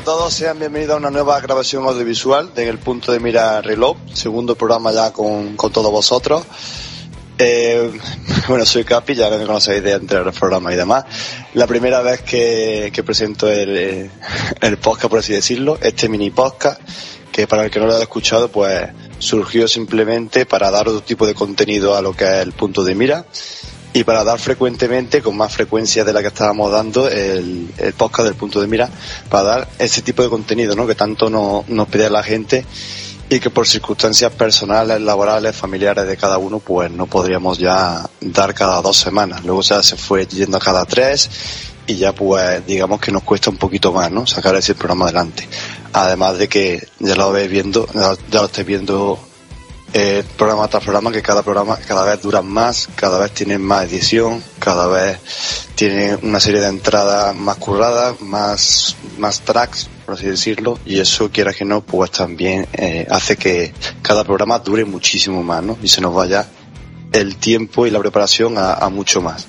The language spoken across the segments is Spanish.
A todos, sean bienvenidos a una nueva grabación audiovisual de el punto de mira reloj, segundo programa ya con, con todos vosotros. Eh, bueno, soy Capi, ya me conocéis de entre los programas y demás. La primera vez que, que presento el, eh, el podcast, por así decirlo, este mini podcast, que para el que no lo haya escuchado, pues surgió simplemente para dar otro tipo de contenido a lo que es el punto de mira y para dar frecuentemente, con más frecuencia de la que estábamos dando, el, el podcast del punto de mira, para dar ese tipo de contenido ¿no? que tanto nos, nos pide la gente y que por circunstancias personales, laborales, familiares de cada uno, pues no podríamos ya dar cada dos semanas. Luego ya se fue yendo a cada tres y ya pues digamos que nos cuesta un poquito más, ¿no? Sacar ese programa adelante. Además de que ya lo veis viendo, ya lo estáis viendo eh, programa tras programa, que cada programa cada vez dura más, cada vez tiene más edición, cada vez tiene una serie de entradas más curradas, más, más tracks, por así decirlo, y eso, quiera que no, pues también eh, hace que cada programa dure muchísimo más, ¿no? Y se nos vaya el tiempo y la preparación a, mucho más.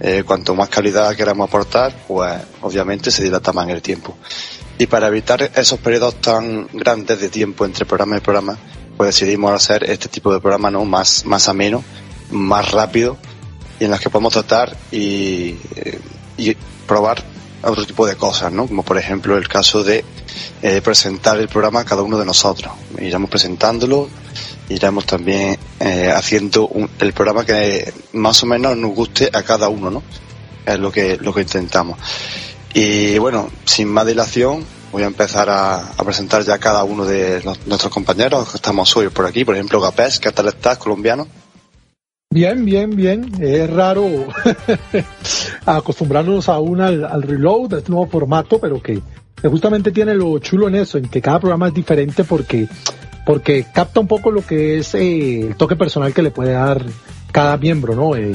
Eh, cuanto más calidad queramos aportar, pues obviamente se dilata más el tiempo. Y para evitar esos periodos tan grandes de tiempo entre programa y programa, pues decidimos hacer este tipo de programa ¿no? más, más ameno, más rápido y en las que podemos tratar y, eh, y probar otro tipo de cosas, ¿no? Como por ejemplo el caso de eh, presentar el programa a cada uno de nosotros. Iremos presentándolo, iremos también eh, haciendo un- el programa que más o menos nos guste a cada uno, ¿no? Es lo que, lo que intentamos. Y bueno, sin más dilación, voy a empezar a, presentar ya cada uno de nuestros compañeros que estamos hoy por aquí. Por ejemplo, Gapés, ¿qué tal estás, colombiano? Bien, bien, bien. Es raro acostumbrarnos aún al, al reload, a este nuevo formato, pero que justamente tiene lo chulo en eso, en que cada programa es diferente porque, porque capta un poco lo que es eh, el toque personal que le puede dar cada miembro, ¿no? Eh,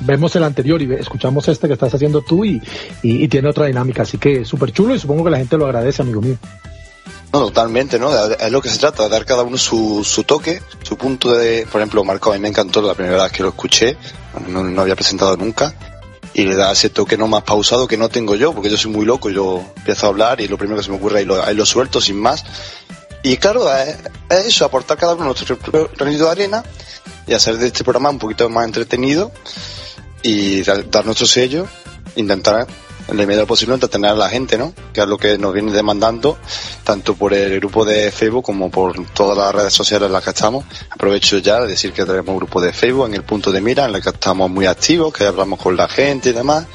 vemos el anterior y escuchamos este que estás haciendo tú y, y, tiene otra dinámica, así que súper chulo y supongo que la gente lo agradece, amigo mío. No, totalmente, ¿no? Es lo que se trata, dar cada uno su, su toque, su punto de... Por ejemplo, Marco, a mí me encantó la primera vez que lo escuché, no, no había presentado nunca, y le da ese toque no más pausado que no tengo yo, porque yo soy muy loco, yo empiezo a hablar y lo primero que se me ocurre ahí lo, lo suelto sin más. Y claro, es eso, aportar cada uno nuestro granito de arena y hacer de este programa un poquito más entretenido y dar, nuestro sello, intentar en la medida posible entretener a la gente, ¿no? Que es lo que nos viene demandando, tanto por el grupo de Facebook como por todas las redes sociales en las que estamos. Aprovecho ya de decir que tenemos un grupo de Facebook en el punto de mira, en el que estamos muy activos, que hablamos con la gente y demás.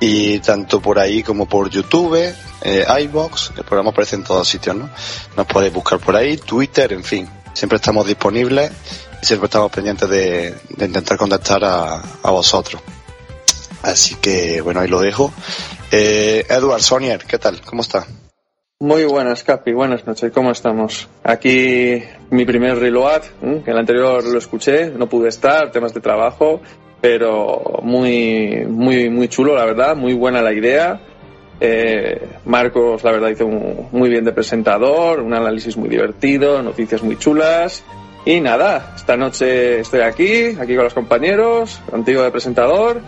y tanto por ahí como por YouTube, eh, iBox, el programa aparece en todos sitios, ¿no? Nos podéis buscar por ahí, Twitter, en fin, siempre estamos disponibles y siempre estamos pendientes de, intentar contactar a, vosotros. Así que, bueno, ahí lo dejo. Eh, Edward Sonier, ¿qué tal? ¿Cómo está? Muy buenas, Capi. Buenas noches. ¿Cómo estamos? Aquí mi primer reload, que el anterior lo escuché, no pude estar, temas de trabajo, pero muy, muy, muy chulo, la verdad, muy buena la idea. Eh, Marcos, la verdad, hizo muy bien de presentador, un análisis muy divertido, noticias muy chulas. Y nada, esta noche estoy aquí, aquí con los compañeros, contigo de presentador,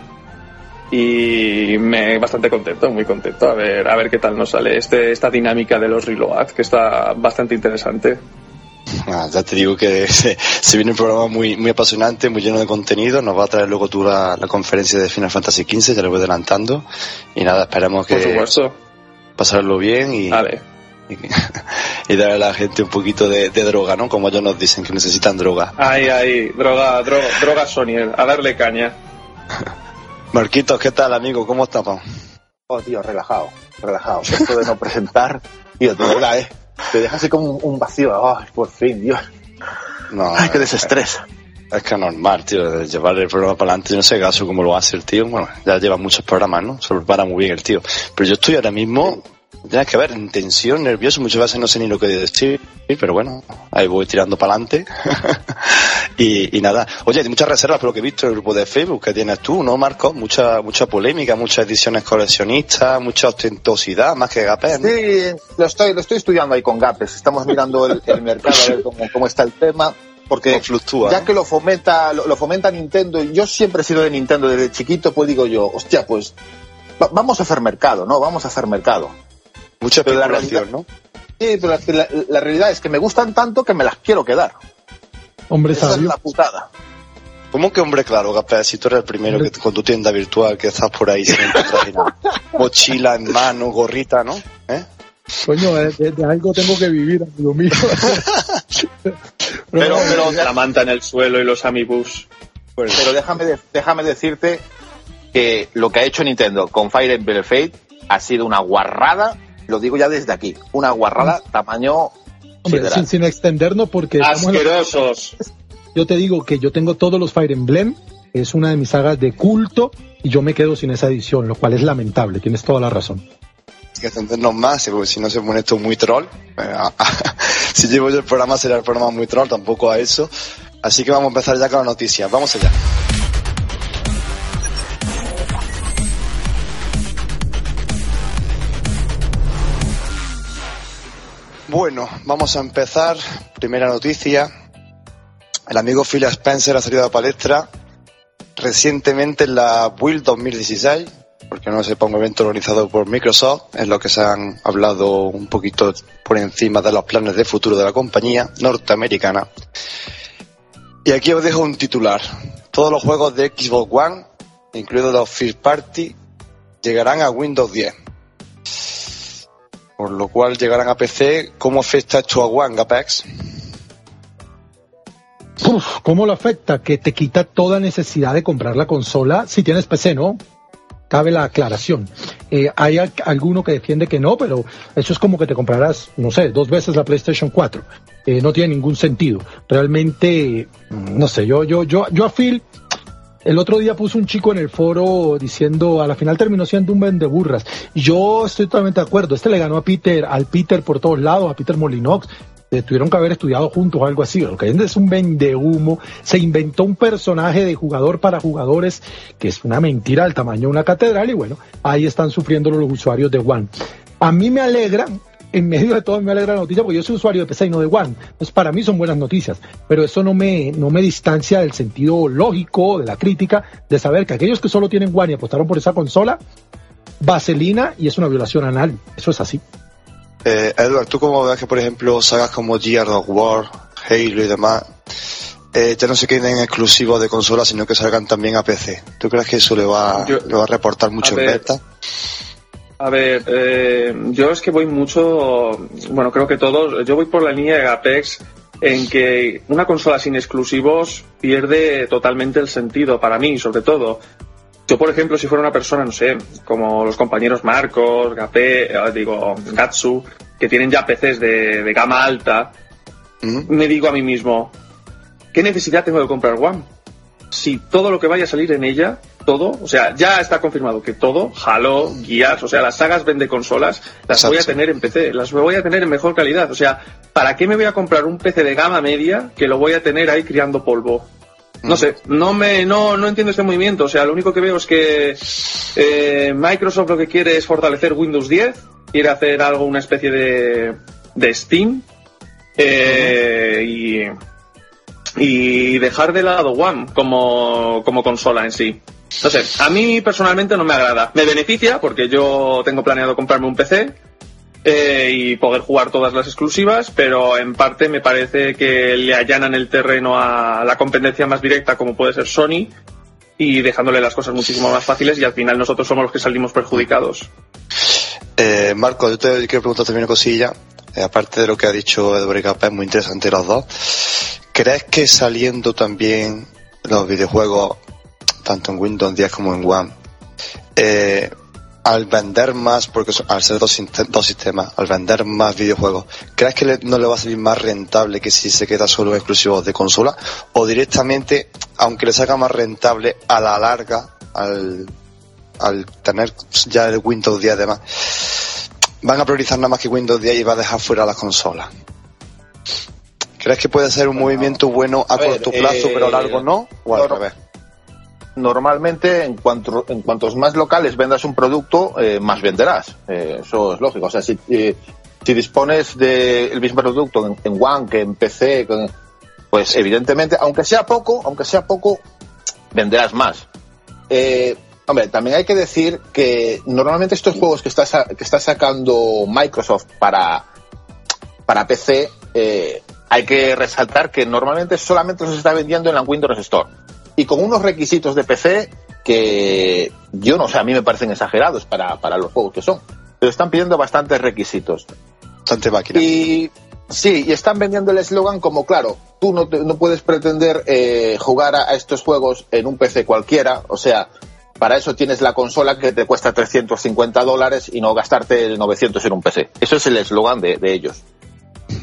y me bastante contento, muy contento. A ver, a ver qué tal nos sale este, esta dinámica de los reloads, que está bastante interesante. Ah, ya te digo que se, viene un programa muy, muy apasionante, muy lleno de contenido. Nos va a traer luego tú la, conferencia de Final Fantasy XV, ya lo voy adelantando. Y nada, esperamos que. Por supuesto. Pasarlo bien y. Y, darle a la gente un poquito de, droga, ¿no? Como ellos nos dicen que necesitan droga. Ay, ay, droga, droga, droga Sonier, a darle caña. Marquitos, ¿qué tal, amigo? ¿Cómo estás, Oh, tío, relajado, relajado. Esto de no presentar, tío, de verdad, ¿eh? te deja así como un vacío. Ay, por fin, Dios. No, Ay, qué desestrés. Es que es normal, tío, llevar el programa para adelante, yo no sé caso cómo lo hace el tío. Bueno, ya lleva muchos programas, ¿no? Se prepara muy bien el tío. Pero yo estoy ahora mismo Tienes que ver, en tensión, nervioso, muchas veces no sé ni lo que decir, pero bueno, ahí voy tirando para adelante. y, nada, oye, hay muchas reservas por lo que he visto en el grupo de Facebook que tienes tú, ¿no, Marco? Mucha, mucha polémica, muchas ediciones coleccionistas, mucha ostentosidad, más que Gapes. Sí, lo estoy, lo estoy estudiando ahí con Gapes, estamos mirando el, mercado a ver cómo, cómo está el tema porque fluctúa, ya que lo fomenta lo, fomenta Nintendo yo siempre he sido de Nintendo desde chiquito pues digo yo hostia pues vamos a hacer mercado no vamos a hacer mercado Mucha especulación, ¿no? Sí, pero la, realidad es que me gustan tanto que me las quiero quedar. Hombre Esa es la putada. ¿Cómo que hombre claro, Gapé? Si tú eres el primero que con tu tienda virtual que estás por ahí siempre mochila en mano, gorrita, ¿no? ¿Eh? Coño, de, algo tengo que vivir, amigo mío. pero, pero, la manta en el suelo y los amibus. Pero déjame, déjame decirte que lo que ha hecho Nintendo con Fire Emblem Fate ha sido una guarrada lo digo ya desde aquí, una guarrada tamaño Hombre, sin, extendernos porque... Asquerosos. Yo te digo que yo tengo todos los Fire Emblem, es una de mis sagas de culto y yo me quedo sin esa edición, lo cual es lamentable, tienes toda la razón. Hay que extendernos más, porque si no se pone esto muy troll. Eh, si llevo yo el programa será el programa muy troll, tampoco a eso. Así que vamos a empezar ya con las noticias. Vamos allá. Bueno, vamos a empezar. Primera noticia. El amigo Phil Spencer ha salido a palestra recientemente en la Build 2016, porque no sepa un evento organizado por Microsoft, en lo que se han hablado un poquito por encima de los planes de futuro de la compañía norteamericana. Y aquí os dejo un titular. Todos los juegos de Xbox One, incluidos los First Party, llegarán a Windows 10 por lo cual llegarán a PC. ¿Cómo afecta esto a One, Apex? ¿Cómo lo afecta? Que te quita toda necesidad de comprar la consola si tienes PC, ¿no? Cabe la aclaración. Eh, hay alguno que defiende que no, pero eso es como que te comprarás, no sé, dos veces la PlayStation 4. Eh, no tiene ningún sentido. Realmente, mm, no sé, yo, yo, yo, yo a el otro día puso un chico en el foro diciendo, a la final terminó siendo un vendeburras. Yo estoy totalmente de acuerdo. Este le ganó a Peter, al Peter por todos lados, a Peter Molinox. tuvieron que haber estudiado juntos o algo así. Lo que es un vendehumo. Se inventó un personaje de jugador para jugadores que es una mentira del tamaño de una catedral. Y bueno, ahí están sufriendo los usuarios de One. A mí me alegra en medio de todo me alegra la noticia porque yo soy usuario de PC y no de One. Entonces para mí son buenas noticias, pero eso no me, no me distancia del sentido lógico, de la crítica, de saber que aquellos que solo tienen One y apostaron por esa consola, vaselina y es una violación anal. Eso es así. Eh, Edward, ¿tú cómo ves que, por ejemplo, sagas como Gears of War, Halo y demás, eh, ya no se queden exclusivos de consola, sino que salgan también a PC? ¿Tú crees que eso le va, le va a reportar mucho en beta? A ver, eh, yo es que voy mucho, bueno, creo que todos, yo voy por la línea de Apex en que una consola sin exclusivos pierde totalmente el sentido, para mí sobre todo. yo, por ejemplo, si fuera una persona, no sé, como los compañeros Marcos, Gapé, eh, digo, Gatsu, que tienen ya PCs de, gama alta, me digo a mí mismo, ¿qué necesidad tengo de comprar One? Si todo lo que vaya a salir en ella, todo, o sea, ya está confirmado que todo, Halo, Gears, o sea, las sagas vende consolas, las voy a tener en PC, las voy a tener en mejor calidad. O sea, ¿para qué me voy a comprar un PC de gama media que lo voy a tener ahí criando polvo? No sé, no me, no, no entiendo este movimiento. O sea, lo único que veo es que eh, Microsoft lo que quiere es fortalecer Windows 10, quiere hacer algo, una especie de, de Steam, eh, y, y dejar de lado One como, como consola en sí. No sé, a mí personalmente no me agrada. Me beneficia porque yo tengo planeado comprarme un PC eh, y poder jugar todas las exclusivas, pero en parte me parece que le allanan el terreno a la competencia más directa como puede ser Sony y dejándole las cosas muchísimo más fáciles y al final nosotros somos los que salimos perjudicados. Eh, Marco, yo te quiero preguntar también una cosilla, eh, aparte de lo que ha dicho Eduardo es muy interesante los dos. ¿Crees que saliendo también los videojuegos, tanto en Windows 10 como en One, eh, al vender más, porque al ser dos, dos sistemas, al vender más videojuegos, ¿crees que no le va a salir más rentable que si se queda solo exclusivo de consola? ¿O directamente, aunque le salga más rentable a la larga, al, al tener ya el Windows 10 además, van a priorizar nada más que Windows 10 y va a dejar fuera las consolas? ¿Crees que puede ser un movimiento bueno a, corto plazo, pero a eh, largo no? ¿O al revés? Normalmente en cuanto en cuantos más locales vendas un producto, eh, más venderás. Eh, eso es lógico. O sea, si, eh, si dispones del mismo producto en, One que en PC, pues evidentemente, aunque sea poco, aunque sea poco, venderás más. hombre, también hay que decir que normalmente estos juegos que está, que está sacando Microsoft para, para PC, hay que resaltar que normalmente solamente los está vendiendo en la Windows Store y con unos requisitos de PC que yo no sé, a mí me parecen exagerados para, para los juegos que son. Pero están pidiendo bastantes requisitos. Bastante máquina. Y sí, y están vendiendo el eslogan como, claro, tú no, no puedes pretender eh, jugar a, estos juegos en un PC cualquiera, o sea, para eso tienes la consola que te cuesta 350 dólares y no gastarte 900 en un PC. Eso es el eslogan de, de ellos.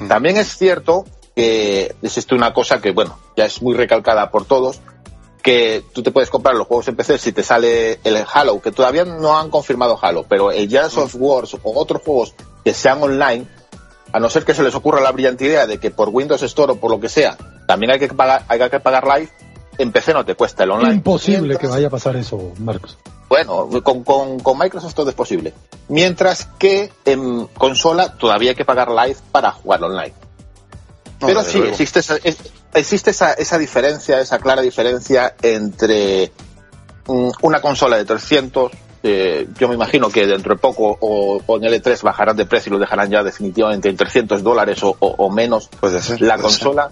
También es cierto que existe una cosa que, bueno, ya es muy recalcada por todos, que tú te puedes comprar los juegos en PC si te sale el Halo, que todavía no han confirmado Halo, pero el Jazz of Wars o otros juegos que sean online, a no ser que se les ocurra la brillante idea de que por Windows Store o por lo que sea, también hay que pagar, hay que pagar live, en PC no te cuesta el online. Imposible que vaya a pasar eso, Marcos. Bueno, con, con, Microsoft todo es posible. Mientras que en consola todavía hay que pagar live para jugar online. Pero sí, existe, existe esa, esa diferencia, esa clara diferencia entre mm, una consola de 300, eh, yo me imagino que dentro de poco o, en L3 bajarán de precio y lo dejarán ya definitivamente en 300 dólares o, menos puede ser, la consola.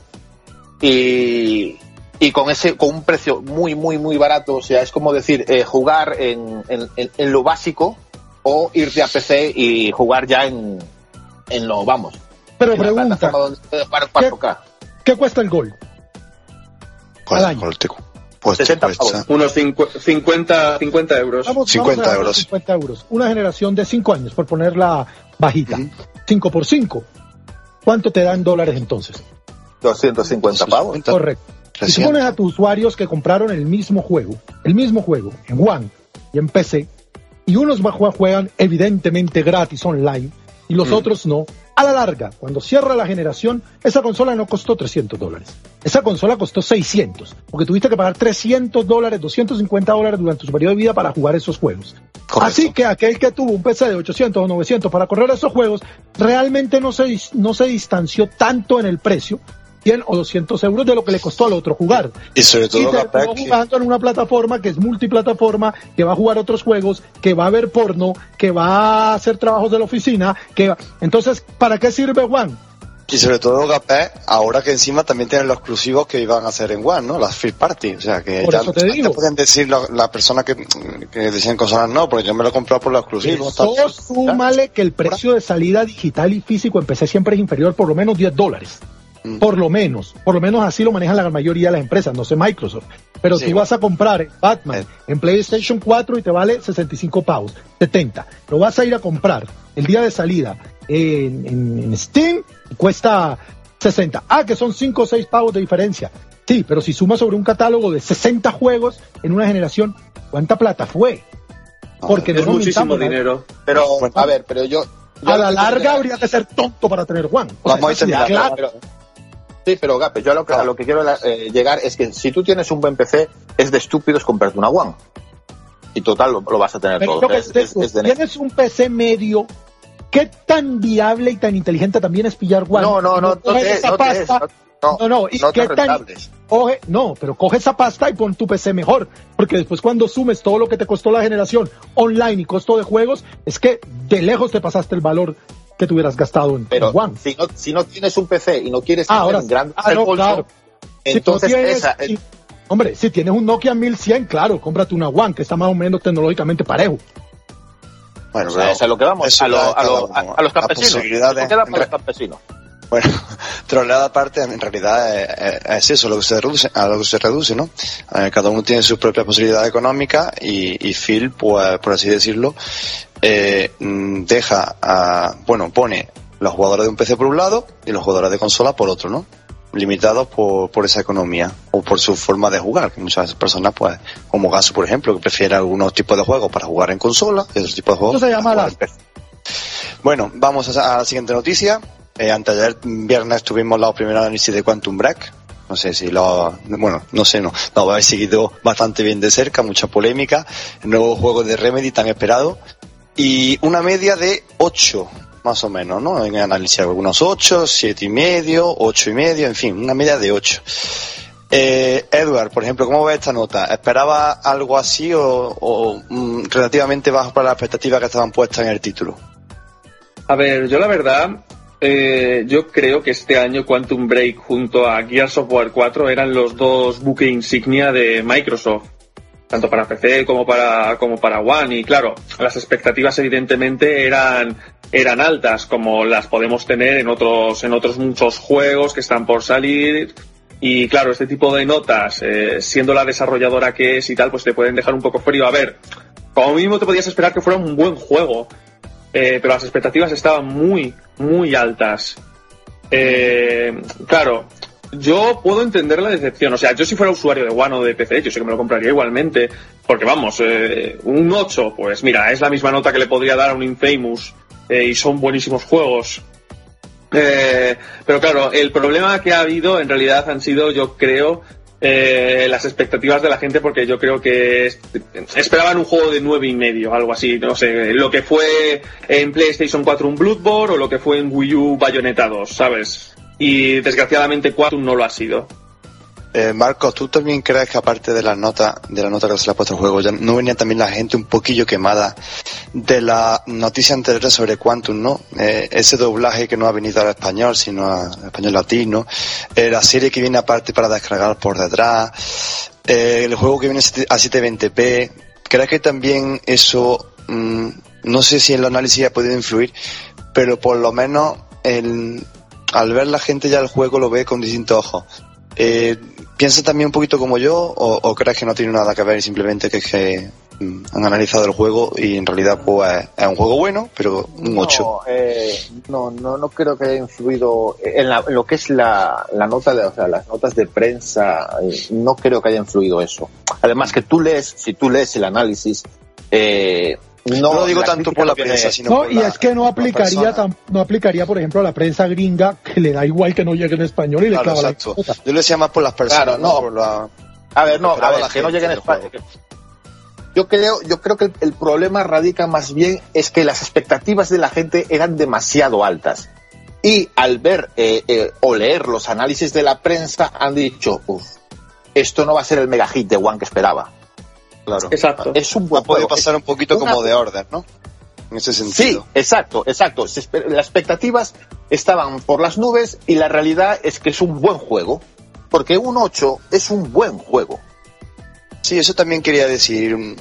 Y, y con ese con un precio muy muy muy barato o sea es como decir eh, jugar en, en, en, lo básico o irte a PC y jugar ya en, en lo vamos pero pregunta para 4K. ¿Qué cuesta el gol? Pues, al año. Pues, Unos 50, 50 euros. 50 euros. 50 euros. Una generación de 5 años, por ponerla bajita. 5 por 5. ¿Cuánto te dan dólares entonces? 250 pavos. Correcto. Si pones a tus usuarios que compraron el mismo juego, el mismo juego, en One y en PC, y unos juegan evidentemente gratis online y los otros no, a la larga, cuando cierra la generación, esa consola no costó 300 dólares. Esa consola costó 600, porque tuviste que pagar 300 dólares, 250 dólares durante su periodo de vida para jugar esos juegos. Así que aquel que tuvo un PC de 800 o 900 para correr esos juegos, realmente no se, no se distanció tanto en el precio 100 o 200 euros de lo que le costó al otro jugar. Y sobre todo y jugando en una plataforma que es multiplataforma, que va a jugar otros juegos, que va a ver porno, que va a hacer trabajos de la oficina, que entonces, ¿para qué sirve One? Y sobre todo Gapé, ahora que encima también tienen los exclusivos que iban a hacer en One, ¿no? Las free party. O sea, que ya te pueden decir las la personas que, que decían cosas, no, porque yo me lo he comprado por los exclusivos. Todo súmale que el precio de salida digital y físico en PC siempre es inferior por lo menos 10 dólares. Mm. Por lo menos, por lo menos así lo manejan la mayoría de las empresas, no sé Microsoft. Pero tú vas a comprar Batman eh. en PlayStation 4 y te vale 65 pavos, 70. Lo vas a ir a comprar el día de salida en, Steam y cuesta 60. Ah, que son 5 o 6 pavos de diferencia. Sí, pero si sumas sobre un catálogo de 60 juegos en una generación, ¿cuánta plata fue? Porque es muchísimo dinero. Pero, a ver, pero yo, a la larga habría que ser tonto para tener One. Vamos a claro. Sí, pero Gape, yo a lo que, a lo que quiero eh, llegar es que si tú tienes un buen PC, es de estúpidos comprarte una One. Y total, lo, vas a tener todo. tienes un PC medio, ¿qué tan viable y tan inteligente también es pillar One? No, no, no, no, no, no, no, y qué tan, coge, no, pero coge esa pasta y pon tu PC mejor, porque después cuando sumes todo lo que te costó la generación online y costo de juegos, es que de lejos te pasaste el valor que tuvieras gastado en, Pero One. Si no, si no tienes un PC y no quieres ah, tener un gran ah, claro. entonces esa... hombre, si tienes un Nokia 1100, claro, cómprate una One, que está más o menos tecnológicamente parejo. Bueno, o sea, a lo que vamos, a, los campesinos. ¿Qué queda para los campesinos? Bueno, troleada aparte, en realidad eh, eh, es, eso lo que se reduce, a lo que se reduce, ¿no? Eh, cada uno tiene sus propias posibilidades económicas y, y Phil, pues, por así decirlo, eh, mm, deja a, bueno, pone los jugadores de un PC por un lado y los jugadores de consola por otro, ¿no? Limitados por, por esa economía o por su forma de jugar. Que muchas personas, pues, como Gaso, por ejemplo, que prefiere algunos tipos de juegos para jugar en consola y otros tipos de juegos. se llama Bueno, vamos a, la siguiente noticia. Eh, antes de ayer viernes tuvimos la primera análisis de Quantum Break. No sé si lo, bueno, no sé, no, lo habéis seguido bastante bien de cerca, mucha polémica. El nuevo juego de Remedy tan esperado y una media de 8, más o menos, ¿no? En análisis algunos 8, 7 y medio, 8 y medio, en fin, una media de 8. Eh, Edward, por ejemplo, ¿cómo ves esta nota? ¿Esperaba algo así o, mm, relativamente bajo para las expectativas que estaban puestas en el título? A ver, yo la verdad, eh, yo creo que este año Quantum Break junto a Gears of War 4 eran los dos buques insignia de Microsoft tanto para PC como para, como para One. Y claro, las expectativas evidentemente eran, eran altas, como las podemos tener en otros, en otros muchos juegos que están por salir. Y claro, este tipo de notas, eh, siendo la desarrolladora que es y tal, pues te pueden dejar un poco frío. A ver, como mínimo te podías esperar que fuera un buen juego. Eh, pero las expectativas estaban muy, muy altas. Eh, claro, yo puedo entender la decepción. O sea, yo si fuera usuario de One o de PC, yo sé que me lo compraría igualmente. Porque vamos, eh, un 8, pues mira, es la misma nota que le podría dar a un Infamous. Eh, y son buenísimos juegos. Eh, pero claro, el problema que ha habido en realidad han sido, yo creo, las expectativas de la gente porque yo creo que esperaban un juego de nueve y medio, algo así, no sé, lo que fue en PlayStation 4 un Bloodborne o lo que fue en Wii U Bayonetta 2, ¿sabes? Y desgraciadamente Quantum no lo ha sido. Eh, Marcos, ¿tú también crees que aparte de la nota de la nota que se le ha puesto al juego, ya no venía también la gente un poquillo quemada de la noticia anterior sobre Quantum, ¿no? Eh, ese doblaje que no ha venido al español, sino al español latino, eh, la serie que viene aparte para descargar por detrás, eh, el juego que viene a 720p, ¿crees que también eso, mm, no sé si en el análisis ha podido influir, pero por lo menos el, al ver la gente ya el juego lo ve con distintos ojos. Eh, ¿Piensas también un poquito como yo o, crees que no tiene nada que ver simplemente que es que mm, han analizado el juego y en realidad pues, es un juego bueno, pero un 8? Eh, no, no, no, creo que haya influido en, lo que es la, la nota, de, o sea, las notas de prensa, eh, no creo que haya influido eso. Además que tú lees, si tú lees el análisis, eh, no, lo digo tanto por la prensa, sino no, y es que no aplicaría no aplicaría, por ejemplo, a la prensa gringa que le da igual que no llegue en español y le clava la Yo lo decía más por las personas, no. Por la... A ver, no, a ver, que no llegue en español. Yo creo, yo creo que el, problema radica más bien es que las expectativas de la gente eran demasiado altas. Y al ver eh, eh, o leer los análisis de la prensa han dicho, uff, esto no va a ser el mega hit de One que esperaba. Claro. Exacto. Es un buen Puede pasar un poquito como de orden, ¿no? En ese sentido. Sí, exacto, exacto. Las expectativas estaban por las nubes y la realidad es que es un buen juego. Porque un 8 es un buen juego. Sí, eso también quería decir, mm,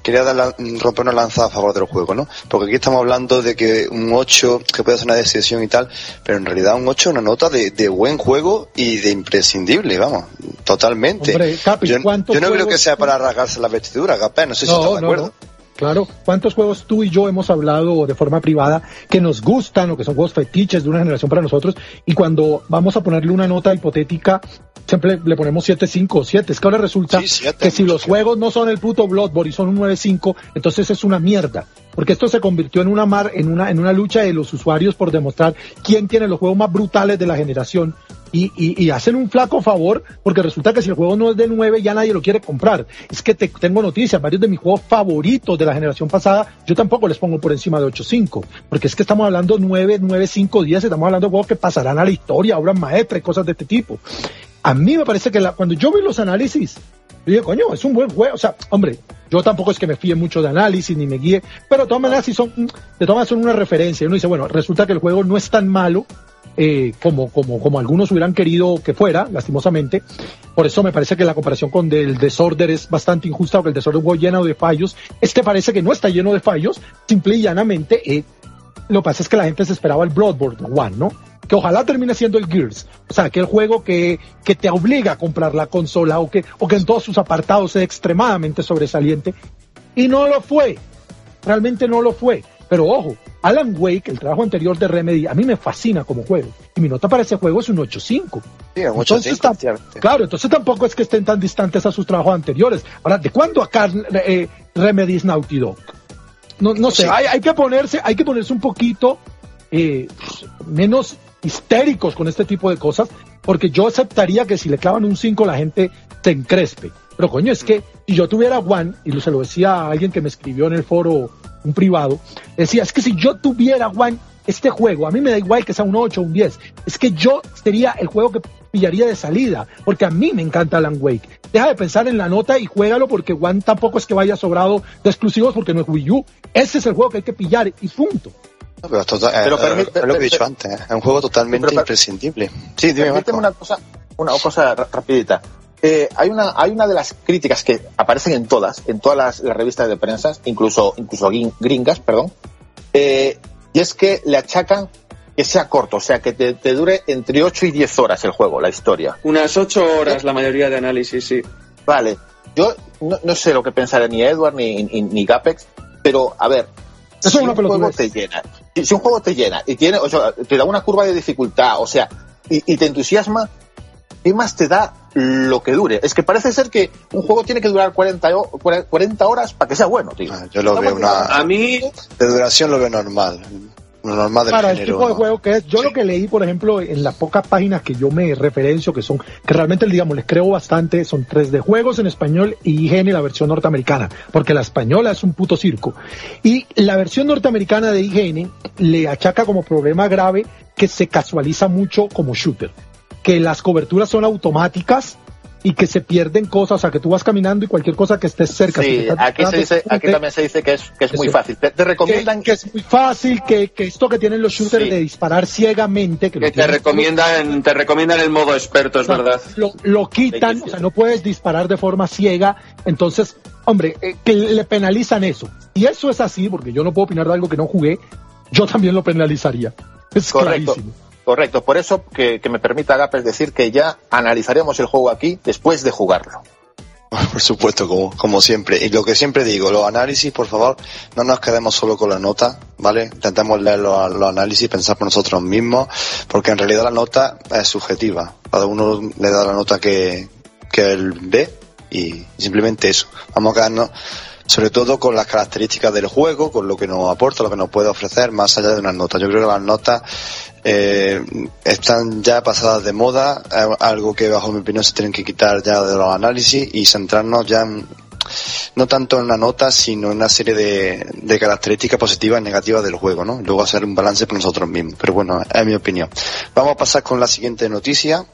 quería dar romper una lanza a favor del juego, ¿no? Porque aquí estamos hablando de que un 8, que puede ser una decisión y tal, pero en realidad un 8 es una nota de, de, buen juego y de imprescindible, vamos, totalmente. yo, no creo que sea para rasgarse la vestidura, Capé, no sé si estás de acuerdo. Claro, ¿cuántos juegos tú y yo hemos hablado de forma privada que nos gustan o que son juegos fetiches de una generación para nosotros? Y cuando vamos a ponerle una nota hipotética, siempre le ponemos 7, 5 o 7. Es que ahora resulta que si los juegos no son el puto Bloodborne y son un 9, 5, entonces es una mierda. Porque esto se convirtió en una mar, en una, en una lucha de los usuarios por demostrar quién tiene los juegos más brutales de la generación y, y, hacen un flaco favor porque resulta que si el juego no es de 9 ya nadie lo quiere comprar. Es que te, tengo noticias, varios de mis juegos favoritos de la generación pasada, yo tampoco les pongo por encima de 8.5, porque es que estamos hablando 9, 9, 5, 10, estamos hablando de juegos que pasarán a la historia, obras maestras cosas de este tipo. A mí me parece que la, cuando yo vi los análisis, yo dije, coño, es un buen juego, o sea, hombre, yo tampoco es que me fíe mucho de análisis ni me guíe, pero todas sí son, de todas son una referencia. Uno dice, bueno, resulta que el juego no es tan malo eh, como, como, como algunos hubieran querido que fuera, lastimosamente. Por eso me parece que la comparación con el Desorder es bastante injusta, porque el Desorder fue lleno de fallos. Este parece que no está lleno de fallos, simple y llanamente. Eh, lo que pasa es que la gente se esperaba el Bloodborne One, ¿no? Que ojalá termine siendo el Gears. O sea, que el juego que, que te obliga a comprar la consola o que, o que en todos sus apartados sea extremadamente sobresaliente. Y no lo fue. Realmente no lo fue. Pero ojo, Alan Wake, el trabajo anterior de Remedy, a mí me fascina como juego. Y mi nota para ese juego es un 8.5. Sí, un 8.5. Claro, entonces tampoco es que estén tan distantes a sus trabajos anteriores. Ahora, ¿de cuándo acá eh, Remedy es Naughty Dog? No, no sé, hay, hay, que ponerse, hay que ponerse un poquito eh, menos histéricos con este tipo de cosas, porque yo aceptaría que si le clavan un 5 la gente se encrespe. Pero coño, es que si yo tuviera One, y se lo decía a alguien que me escribió en el foro un privado, decía, es que si yo tuviera One, este juego, a mí me da igual que sea un 8 o un 10, es que yo sería el juego que pillaría de salida, porque a mí me encanta Alan Wake. Deja de pensar en la nota y juégalo porque One tampoco es que vaya sobrado de exclusivos porque no es Wii U. Ese es el juego que hay que pillar y punto. Pero, eh, es lo que he dicho antes, es un juego totalmente imprescindible. Sí, dime, una cosa, una cosa rapidita. Eh, hay una hay una de las críticas que aparecen en todas en todas las, revistas de prensa incluso incluso gringas perdón eh, y es que le achacan que sea corto o sea que te, dure entre 8 y 10 horas el juego la historia unas 8 horas la mayoría de análisis sí vale yo no, sé lo que pensará ni Edward ni, ni, Gapex pero a ver si un juego te llena si, un juego te llena y tiene o sea, te da una curva de dificultad o sea y, y te entusiasma ¿qué más te da lo que dure? Es que parece ser que un juego tiene que durar 40, 40 horas para que sea bueno, tío. Ah, yo lo veo una... A mí... De duración lo veo normal. Del Para el tipo de juego que es, yo lo que leí, por ejemplo, en las pocas páginas que yo me referencio, que son, que realmente, digamos, les creo bastante, son tres de juegos en español y IGN la versión norteamericana, porque la española es un puto circo. Y la versión norteamericana de IGN le achaca como problema grave que se casualiza mucho como shooter que las coberturas son automáticas y que se pierden cosas, o sea, que tú vas caminando y cualquier cosa que estés cerca. Sí, aquí, se dice, aquí también se dice que es, que es muy fácil. Te, recomiendan que, es muy fácil, que, que esto que tienen los shooters de disparar ciegamente. Que, te, recomiendan, te recomiendan el modo experto, es verdad. Lo, lo quitan, o sea, no puedes disparar de forma ciega. Entonces, hombre, eh, que le penalizan eso. Y eso es así, porque yo no puedo opinar de algo que no jugué, yo también lo penalizaría. Es Correcto. clarísimo. Correcto, por eso que, me permita Gapes decir que ya analizaremos el juego aquí después de jugarlo. Por supuesto, como, como siempre. Y lo que siempre digo, los análisis, por favor, no nos quedemos solo con la nota, ¿vale? Intentemos leer los, los análisis, pensar por nosotros mismos, porque en realidad la nota es subjetiva. Cada uno le da la nota que, que él ve y simplemente eso. Vamos a quedarnos sobre todo con las características del juego, con lo que nos aporta, lo que nos puede ofrecer, más allá de unas notas. Yo creo que las notas eh, están ya pasadas de moda, algo que bajo mi opinión se tienen que quitar ya de los análisis y centrarnos ya no tanto en la nota, sino en una serie de, de características positivas y negativas del juego, ¿no? Luego hacer un balance por nosotros mismos. Pero bueno, es mi opinión. Vamos a pasar con la siguiente noticia.